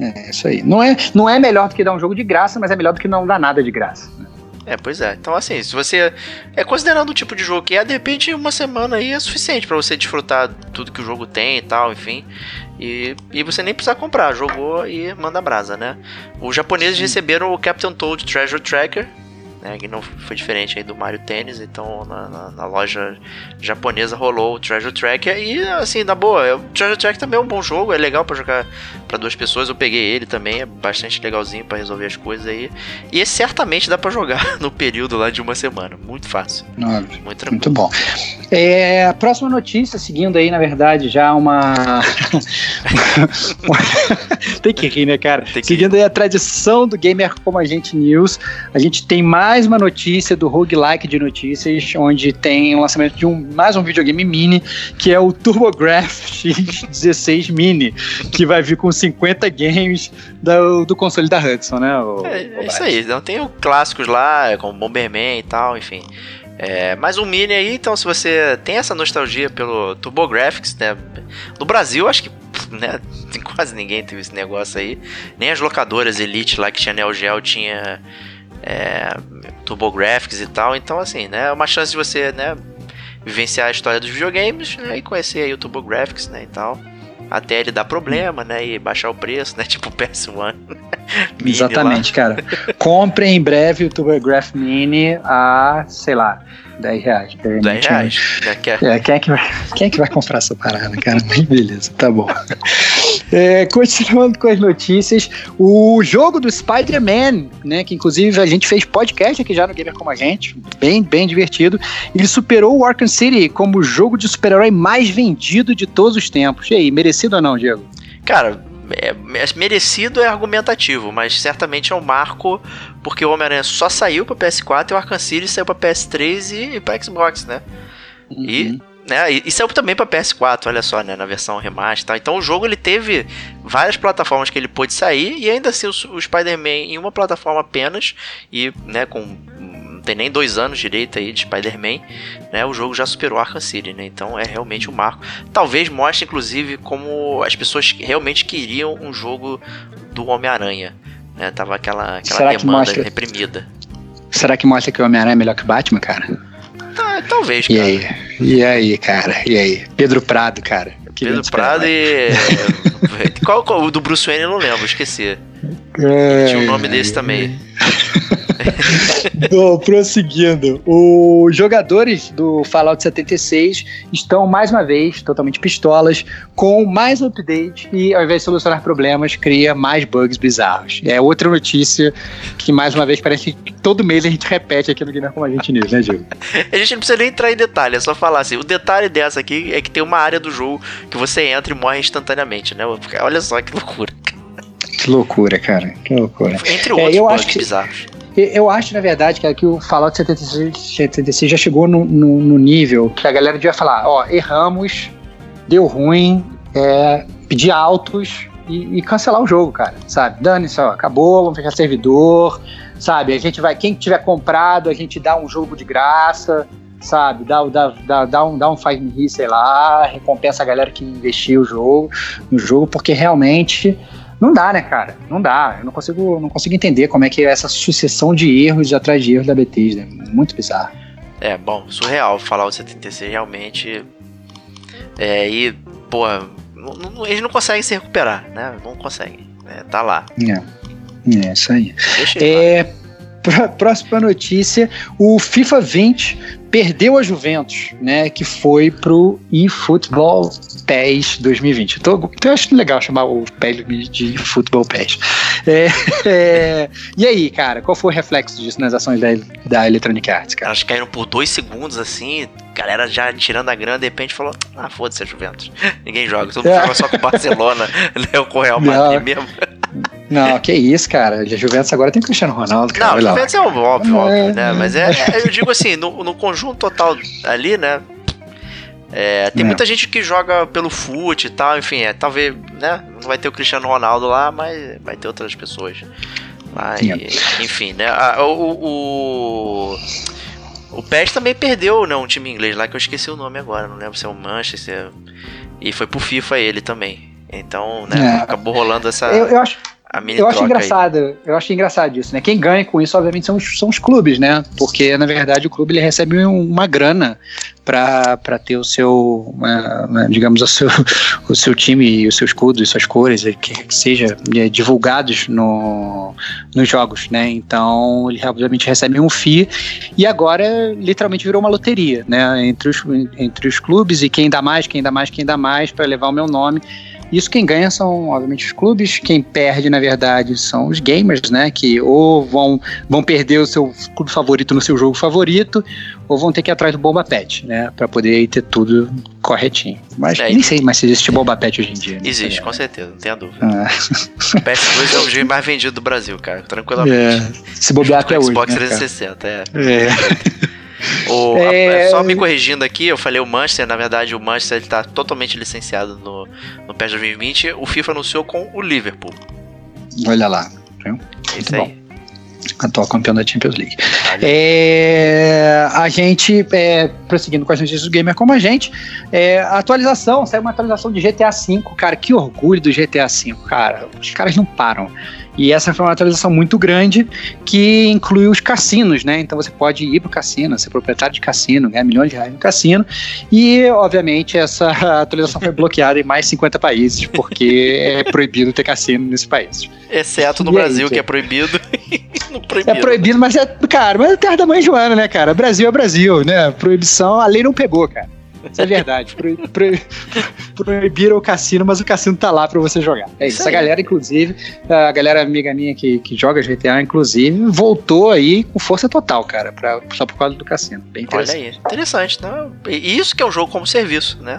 É, isso aí. Não é, não é melhor do que dar um jogo de graça, mas é melhor do que não dar nada de graça. Né? É, pois é. Então, assim, se você é considerando o tipo de jogo que é, de repente uma semana aí é suficiente para você desfrutar tudo que o jogo tem e tal, enfim. E, e você nem precisa comprar, jogou e manda brasa, né? Os japoneses Sim. receberam o Captain Toad Treasure Tracker, né, que não foi diferente aí do Mario Tennis, então na, na, na, loja japonesa rolou o Treasure Tracker e assim, na boa, o Treasure Tracker também é um bom jogo, é legal para jogar para duas pessoas, eu peguei ele também, é bastante legalzinho para resolver as coisas aí. E esse certamente dá para jogar <laughs> no período lá de uma semana, muito fácil. muito tranquilo. Muito bom. É, próxima notícia, seguindo aí, na verdade, já uma. <laughs> tem que rir, né, cara? Seguindo aí a tradição do Gamer Como a Gente News, a gente tem mais uma notícia do roguelike de notícias, onde tem o lançamento de um, mais um videogame mini, que é o TurboGrafx <laughs> X16 Mini, que vai vir com 50 games do, do console da Hudson, né? O, é, é isso aí, não tem os clássicos lá, como Bomberman e tal, enfim. É, mais um mini aí, então se você tem essa nostalgia pelo TurboGrafx, né? No Brasil, acho que né, <laughs> quase ninguém teve esse negócio aí. Nem as locadoras Elite lá que tinha Neo Geo tinha é, TurboGrafx e tal. Então, assim, né? É uma chance de você, né? Vivenciar a história dos videogames né, e conhecer aí o TurboGrafx, né? E tal até ele dar problema, né? E baixar o preço, né? <laughs> Tipo o PS1. <laughs> Exatamente, cara. Compre em breve o TurboGrafx Mini a, sei lá, 10 reais. 10 reais. É, quem, é que vai, quem é que vai comprar essa parada, cara? <laughs> Beleza, tá bom. É, continuando com as notícias, o jogo do Spider-Man, né, que inclusive a gente fez podcast aqui já no Gamer Como a Gente, bem, bem divertido, ele superou o Arkham City como o jogo de super-herói mais vendido de todos os tempos. E aí, merecido ou não, Diego? Cara, é, é, merecido é argumentativo, mas certamente é um marco porque o Homem-Aranha só saiu para PS4 e o Arkham City saiu para PS3 e, e para Xbox, né? Uhum. E né, e, e saiu também para PS4, olha só, né, na versão remaster, tal. Então o jogo ele teve várias plataformas que ele pôde sair e ainda assim o, o Spider-Man em uma plataforma apenas e, né, com não tem nem dois anos direito aí de Spider-Man, né? O jogo já superou Arkham City, né? Então é realmente um marco. Talvez mostre, inclusive, como as pessoas realmente queriam um jogo do Homem-Aranha. Né? Tava aquela, aquela demanda mostra... reprimida. Será que mostra que o Homem-Aranha é melhor que o Batman, cara? Ah, talvez, cara. E aí? E aí, cara? E aí? Pedro Prado, cara. Pedro Prado e. <laughs> qual, qual, o do Bruce Wayne eu não lembro, esqueci. <laughs> É... Tinha um nome desse também. Bom, prosseguindo. Os jogadores do Fallout 76 estão mais uma vez totalmente pistolas com mais update e ao invés de solucionar problemas, cria mais bugs bizarros. É outra notícia que mais uma vez parece que todo mês a gente repete aqui no Gamer como a gente News, né, Diego? a gente não precisa nem entrar em detalhe, é só falar assim. O detalhe dessa aqui é que tem uma área do jogo que você entra e morre instantaneamente, né? Olha só que loucura. Que loucura, cara. Que loucura. Entre outros é, eu acho que... bizarros. Eu acho, na verdade, que, que o Fallout 76, 76 já chegou no, no, no, nível que a galera devia falar: ó, erramos, deu ruim, é, pedir altos e, e, cancelar o jogo, cara, sabe? Dane-se, acabou, vamos fechar servidor, sabe? A gente vai, quem tiver comprado, a gente dá um jogo de graça, sabe? Dá, dá, dá, dá um, dá um faz me rir, sei lá, recompensa a galera que investiu o jogo, no jogo, porque realmente não dá, né, cara? Não dá. Eu não consigo, não consigo entender como é que é essa sucessão de erros atrás de erros da Bethesda. Muito bizarro. É, bom, surreal falar o 76 realmente. É, e, pô, eles não conseguem se recuperar, né? Não conseguem. É, tá lá. É, é isso aí. É, <laughs> próxima notícia: o FIFA 20 perdeu a Juventus, né? Que foi pro eFootball PES 2020. Eu, tô, eu acho legal chamar o PES de eFootball PES. É, <laughs> é, e aí, cara, qual foi o reflexo disso nas ações da, da Electronic Arts, cara? Elas caíram por dois segundos, assim, galera já tirando a grana, de repente falou: Ah, foda-se a Juventus. <laughs> Ninguém joga, todo mundo é. joga só com o Barcelona, <laughs> né? O Real Madrid mesmo. <laughs> Não, que isso, cara. A Juventus agora tem Cristiano Ronaldo, cara. Não, a Juventus é óbvio, óbvio, é, né? Mas é, é, eu digo assim, no, no conjunto total ali, né? É, tem é. muita gente que joga pelo fute e tal, enfim, é, talvez né? Não vai ter o Cristiano Ronaldo lá, mas vai ter outras pessoas. E, enfim, né? Ah, o, o, o PES também perdeu, né? Um time inglês lá que eu esqueci o nome agora, não lembro se é o Manchester. E foi pro FIFA ele também. Então, né? É. Acabou rolando essa. Eu, eu acho eu acho engraçado, aí. eu acho engraçado isso, né? Quem ganha com isso, obviamente, são os, são os clubes, né? Porque, na verdade, o clube ele recebe uma grana para ter o seu, uh, digamos, o seu, <laughs> o seu time e os seus escudos e suas cores, que, que seja é, divulgados no, nos jogos, né? Então, ele obviamente recebe um FII e agora literalmente virou uma loteria, né? Entre os, entre os clubes e quem dá mais, quem dá mais, quem dá mais para levar o meu nome. Isso quem ganha são, obviamente, os clubes, quem perde, na verdade, são os gamers, né? Que ou vão, vão perder o seu clube favorito no seu jogo favorito, ou vão ter que ir atrás do Bomba Pet, né? Pra poder ter tudo corretinho. Mas é, nem sei mais se existe Bomba Pet hoje em dia. Né? Existe, é. com certeza, não tenha dúvida. Ah. <laughs> PS2 é o jogo mais vendido do Brasil, cara, tranquilamente. É. Se bobear até hoje. Xbox né, 360, é. É. O, é... a, só me corrigindo aqui, eu falei o Manchester, na verdade o Manchester está totalmente licenciado no, no PES 2020. O FIFA anunciou com o Liverpool. Olha lá. Viu? Isso Muito aí. Bom atual campeão da Champions League. É, a gente, é, prosseguindo com as notícias do gamer como a gente, é, a atualização, saiu uma atualização de GTA V, cara, que orgulho do GTA V, cara, os caras não param. E essa foi uma atualização muito grande que inclui os cassinos, né? Então você pode ir para o cassino, ser proprietário de cassino, ganhar milhões de reais no cassino. E, obviamente, essa <laughs> atualização foi bloqueada em mais 50 países, porque é proibido ter cassino nesse país. Exceto no e Brasil, aí, que é proibido. <laughs> proibido. É proibido, mas é, cara, mas é terra da mãe Joana, né, cara? Brasil é Brasil, né? Proibição, a lei não pegou, cara. Isso é verdade. Pro, pro, proibiram o cassino, mas o cassino tá lá pra você jogar. É isso. Essa galera, inclusive, a galera amiga minha que, que joga GTA, inclusive, voltou aí com força total, cara, pra, só por causa do cassino. Bem interessante. Olha aí, interessante, né? E isso que é um jogo como serviço, né?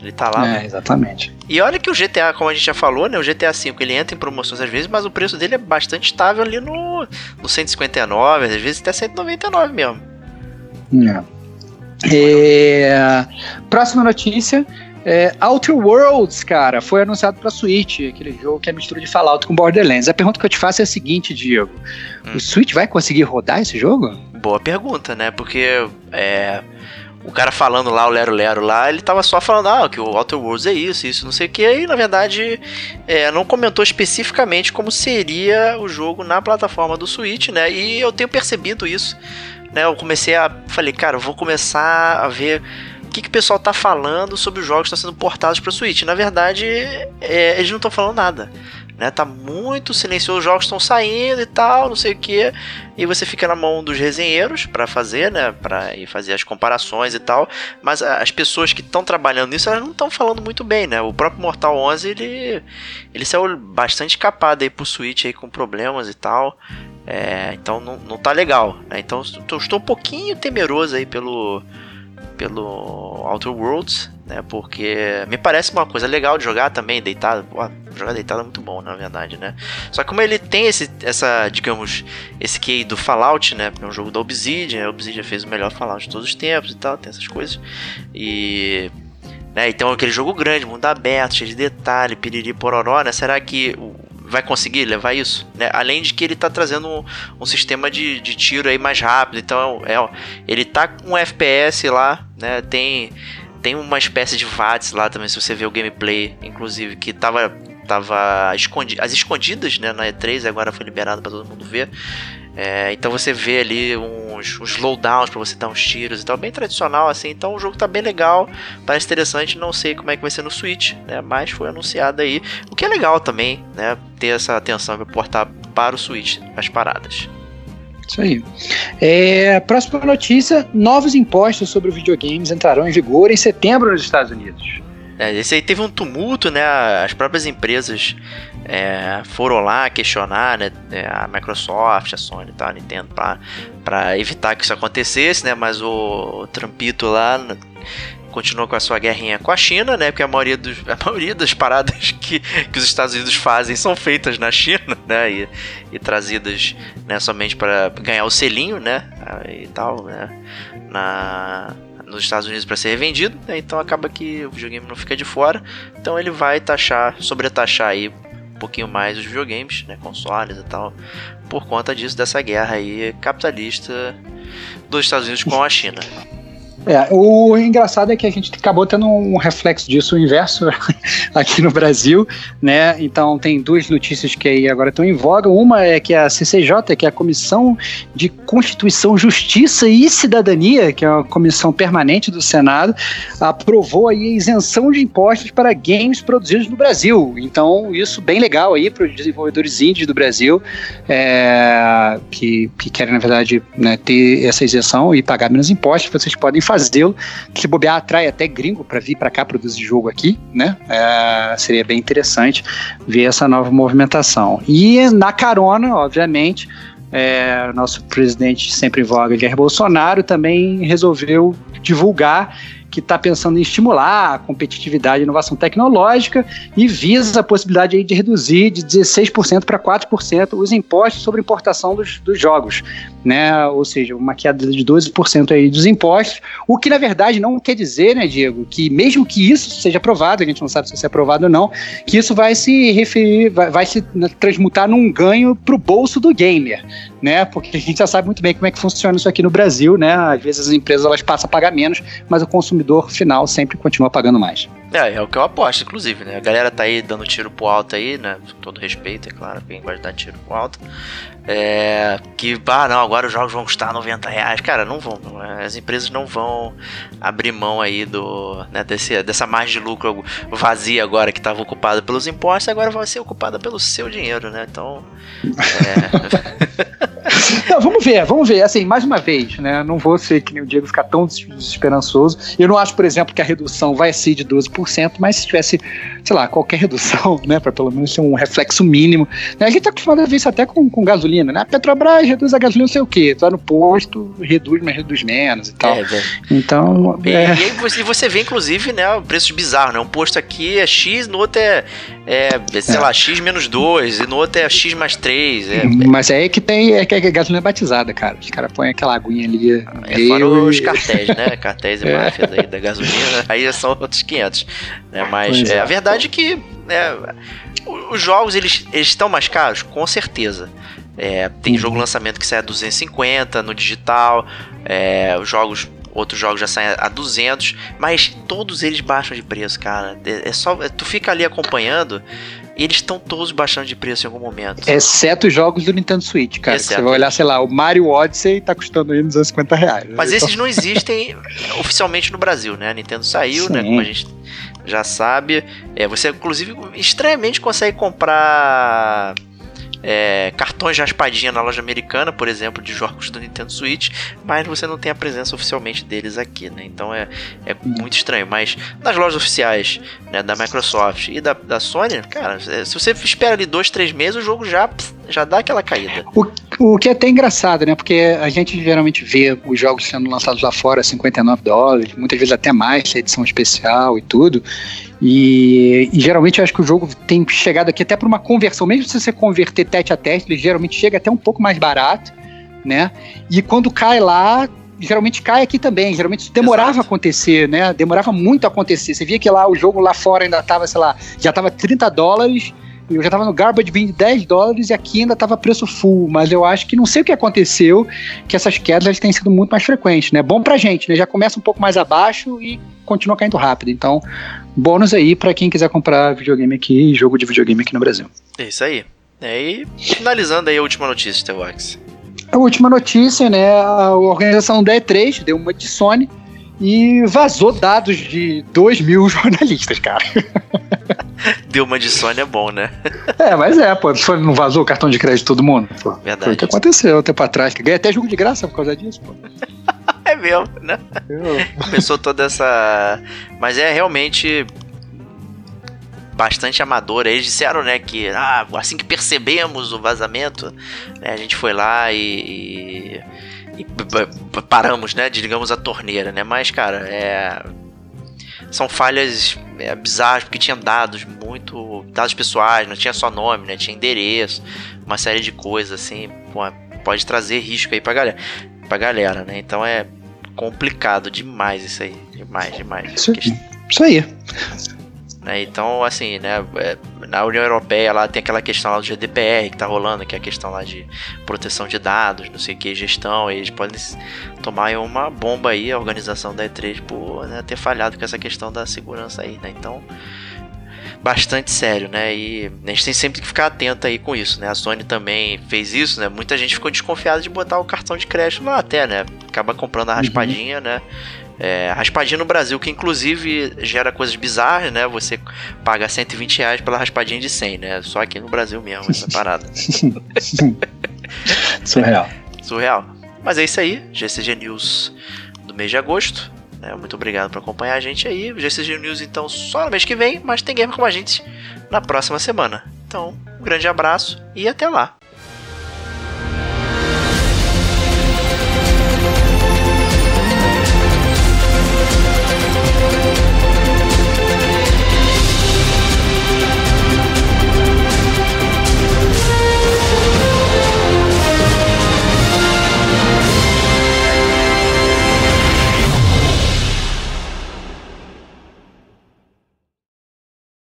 Ele tá lá. É, exatamente. E olha que o GTA, como a gente já falou, né? O GTA V ele entra em promoções às vezes, mas o preço dele é bastante estável ali no, no 159, às vezes até 199 mesmo. É. É... Próxima notícia. É, Outer Worlds, cara, foi anunciado para Switch, aquele jogo que é mistura de Fallout com Borderlands. A pergunta que eu te faço é a seguinte, Diego: hum. o Switch vai conseguir rodar esse jogo? Boa pergunta, né? Porque é, o cara falando lá, o Lero Lero lá, ele tava só falando ah, que o Outer Worlds é isso, isso, não sei o que, e na verdade é, não comentou especificamente como seria o jogo na plataforma do Switch, né? E eu tenho percebido isso né, eu comecei a. Falei, cara, eu vou começar a ver o que, que o pessoal tá falando sobre os jogos que estão sendo portados para Switch. Na verdade, é, eles não estão falando nada. Né, tá muito silencioso, os jogos estão saindo e tal, não sei o que, e você fica na mão dos resenheiros para fazer, né, para ir fazer as comparações e tal, mas as pessoas que estão trabalhando nisso, elas não estão falando muito bem, né, o próprio Mortal 11, ele, ele saiu bastante capado aí pro Switch aí com problemas e tal, é, então não, não tá legal. Né? Então estou, um pouquinho temeroso aí pelo, pelo Outer Worlds, né? Porque me parece uma coisa legal de jogar também, deitado. Pô, jogar deitado é muito bom, na verdade, né? Só que como ele tem esse, essa, digamos, esse key do Fallout, né? É um jogo da Obsidian, a Obsidian fez o melhor Fallout de todos os tempos e tal, tem essas coisas. E... Né, então aquele jogo grande, mundo aberto, cheio de detalhe, piriri pororó, né? Será que vai conseguir levar isso, né? Além de que ele tá trazendo um, um sistema de, de tiro aí mais rápido, então é, ele tá com FPS lá, né? Tem tem uma espécie de VATS lá também, se você ver o gameplay, inclusive, que tava tava escondi as escondidas, né, na E3, agora foi liberado para todo mundo ver. É, então você vê ali uns, uns slowdowns para você dar uns tiros e tal, bem tradicional assim. Então o jogo tá bem legal, parece interessante. Não sei como é que vai ser no Switch, né? Mas foi anunciado aí, o que é legal também, né? Ter essa atenção para portar para o Switch as paradas. Isso aí. É, próxima notícia: novos impostos sobre videogames entrarão em vigor em setembro nos Estados Unidos. É, esse aí teve um tumulto, né? As próprias empresas é, foram lá questionar né, é, a Microsoft, a Sony, tá, a Nintendo, para evitar que isso acontecesse, né? Mas o, o Trumpito lá continuou com a sua guerrinha com a China, né? Porque a maioria, dos, a maioria das paradas que, que os Estados Unidos fazem são feitas na China, né? E, e trazidas né, somente para ganhar o selinho, né? E tal, né? Na, nos Estados Unidos para ser revendido, né? então acaba que o videogame não fica de fora. Então ele vai taxar, sobretaxar aí um pouquinho mais os videogames, né, consoles e tal, por conta disso dessa guerra aí capitalista dos Estados Unidos com a China. É, o engraçado é que a gente acabou tendo um reflexo disso inverso <laughs> aqui no Brasil, né? Então tem duas notícias que aí agora estão em voga. Uma é que a CCJ, que é a Comissão de Constituição, Justiça e Cidadania, que é uma comissão permanente do Senado, aprovou aí a isenção de impostos para games produzidos no Brasil. Então isso bem legal aí para os desenvolvedores índios do Brasil é, que, que querem na verdade né, ter essa isenção e pagar menos impostos. Vocês podem fazê-lo. Se bobear, atrai até gringo para vir para cá produzir jogo aqui, né? É, seria bem interessante ver essa nova movimentação. E na carona, obviamente, é, nosso presidente sempre em voga, Jair Bolsonaro, também resolveu divulgar que está pensando em estimular a competitividade e inovação tecnológica e visa a possibilidade aí de reduzir de 16% para 4% os impostos sobre importação dos, dos jogos né? Ou seja, uma queda de 12% aí dos impostos, o que na verdade não quer dizer, né, Diego, que mesmo que isso seja aprovado, a gente não sabe se isso é aprovado ou não, que isso vai se referir, vai, vai se transmutar num ganho para o bolso do gamer, né? Porque a gente já sabe muito bem como é que funciona isso aqui no Brasil, né? Às vezes as empresas elas passam a pagar menos, mas o consumidor final sempre continua pagando mais. É, é o que eu aposto, inclusive, né? A galera tá aí dando tiro pro alto aí, né? Com todo respeito, é claro, quem gosta de dar tiro pro alto. É, que, ah, não, agora os jogos vão custar 90 reais. Cara, não vão. Não, é, as empresas não vão abrir mão aí do, né, desse, dessa margem de lucro vazia agora que estava ocupada pelos impostos, agora vai ser ocupada pelo seu dinheiro, né? Então. É... <laughs> Não, vamos ver, vamos ver. Assim, mais uma vez, né? Não vou ser que nem o Diego ficar tão desesperançoso. Eu não acho, por exemplo, que a redução vai ser de 12%, mas se tivesse, sei lá, qualquer redução, né? Para pelo menos ter um reflexo mínimo. Né, a gente tá acostumado a ver isso até com, com gasolina, né? A Petrobras reduz a gasolina, não sei o quê. Tu vai no posto, reduz, mas reduz menos e tal. É, é. Então. E, é... e aí você, você vê, inclusive, né? Preços bizarros, né? Um posto aqui é X, no outro é, é sei é. lá, X menos 2, e no outro é X mais 3. É, mas é aí que tem. É que gasolina batizada, cara. Os caras põem aquela aguinha ali. É, fora os cartéis, né? <laughs> Cartéis e é. máfias aí da gasolina, aí são outros 500. Né? Mas é, a verdade é que é, os jogos eles, eles estão mais caros, com certeza. É, tem jogo uhum. lançamento que sai a 250 no digital, é, os jogos outros jogos já saem a 200, mas todos eles baixam de preço, cara. É, é só tu fica ali acompanhando e eles estão todos baixando de preço em algum momento. Exceto os jogos do Nintendo Switch, cara. Você vai olhar, sei lá, o Mario Odyssey tá custando aí 250 reais. Mas esses não existem oficialmente no Brasil, né? A Nintendo saiu, Sim. né? Como a gente já sabe. É, você, inclusive, estranhamente consegue comprar é, cartões de raspadinha na loja americana, por exemplo, de jogos do Nintendo Switch, mas você não tem a presença oficialmente deles aqui, né? Então é, é muito estranho. Mas nas lojas oficiais né, da Microsoft e da, da Sony, cara, é, se você espera ali dois, três meses, o jogo já, já dá aquela caída. O, o que é até engraçado, né? Porque a gente geralmente vê os jogos sendo lançados lá fora a 59 dólares, muitas vezes até mais, edição especial e tudo. E, e, geralmente eu acho que o jogo tem chegado aqui até para uma conversão, mesmo se você converter tete a teste, ele geralmente chega até um pouco mais barato, né? E quando cai lá, geralmente cai aqui também. Geralmente isso demorava Exato. a acontecer, né? Demorava muito a acontecer. Você via que lá o jogo lá fora ainda tava, sei lá, já tava 30 dólares. Eu já tava no Garbage Bin de 10 dólares e aqui ainda tava preço full, mas eu acho que não sei o que aconteceu, que essas quedas têm sido muito mais frequentes, né? Bom pra gente, né? Já começa um pouco mais abaixo e continua caindo rápido. Então, bônus aí para quem quiser comprar videogame aqui, jogo de videogame aqui no Brasil. É isso aí. E finalizando aí a última notícia, Tewax. A última notícia, né? A organização da E3 deu uma de Sony e vazou dados de 2 mil <laughs> jornalistas, cara. Deu uma de Sony é bom, né? É, mas é, pô. Sony não vazou o cartão de crédito de todo mundo? Pô. Verdade. Foi o que aconteceu um tempo atrás. Ganhei até jogo de graça por causa disso, pô. <laughs> é mesmo, né? Começou toda essa. Mas é realmente bastante amador. Eles disseram, né, que ah, assim que percebemos o vazamento, né, a gente foi lá e, e, e paramos, né, desligamos a torneira, né? Mas, cara, é são falhas é, bizarras, porque tinha dados muito. dados pessoais, não tinha só nome, né? Tinha endereço, uma série de coisas, assim. Pô, pode trazer risco aí pra galera, pra galera né? Então é complicado demais isso aí. Demais, demais. Isso, isso aí. Né? Então, assim, né, é, na União Europeia lá tem aquela questão lá do GDPR que tá rolando, que é a questão lá de proteção de dados, não sei o que, gestão, e eles podem tomar uma bomba aí, a organização da E3, por né, ter falhado com essa questão da segurança aí, né? Então, bastante sério, né? E a gente tem sempre que ficar atento aí com isso, né? A Sony também fez isso, né? Muita gente ficou desconfiada de botar o cartão de crédito lá até, né? Acaba comprando a raspadinha, uhum. né? É, raspadinha no Brasil, que inclusive gera coisas bizarras, né? Você paga 120 reais pela raspadinha de 100, né? Só aqui no Brasil mesmo, essa <laughs> parada. Surreal. Surreal. Mas é isso aí, GCG News do mês de agosto. Né? Muito obrigado por acompanhar a gente aí. GCG News, então, só no mês que vem, mas tem game com a gente na próxima semana. Então, um grande abraço e até lá.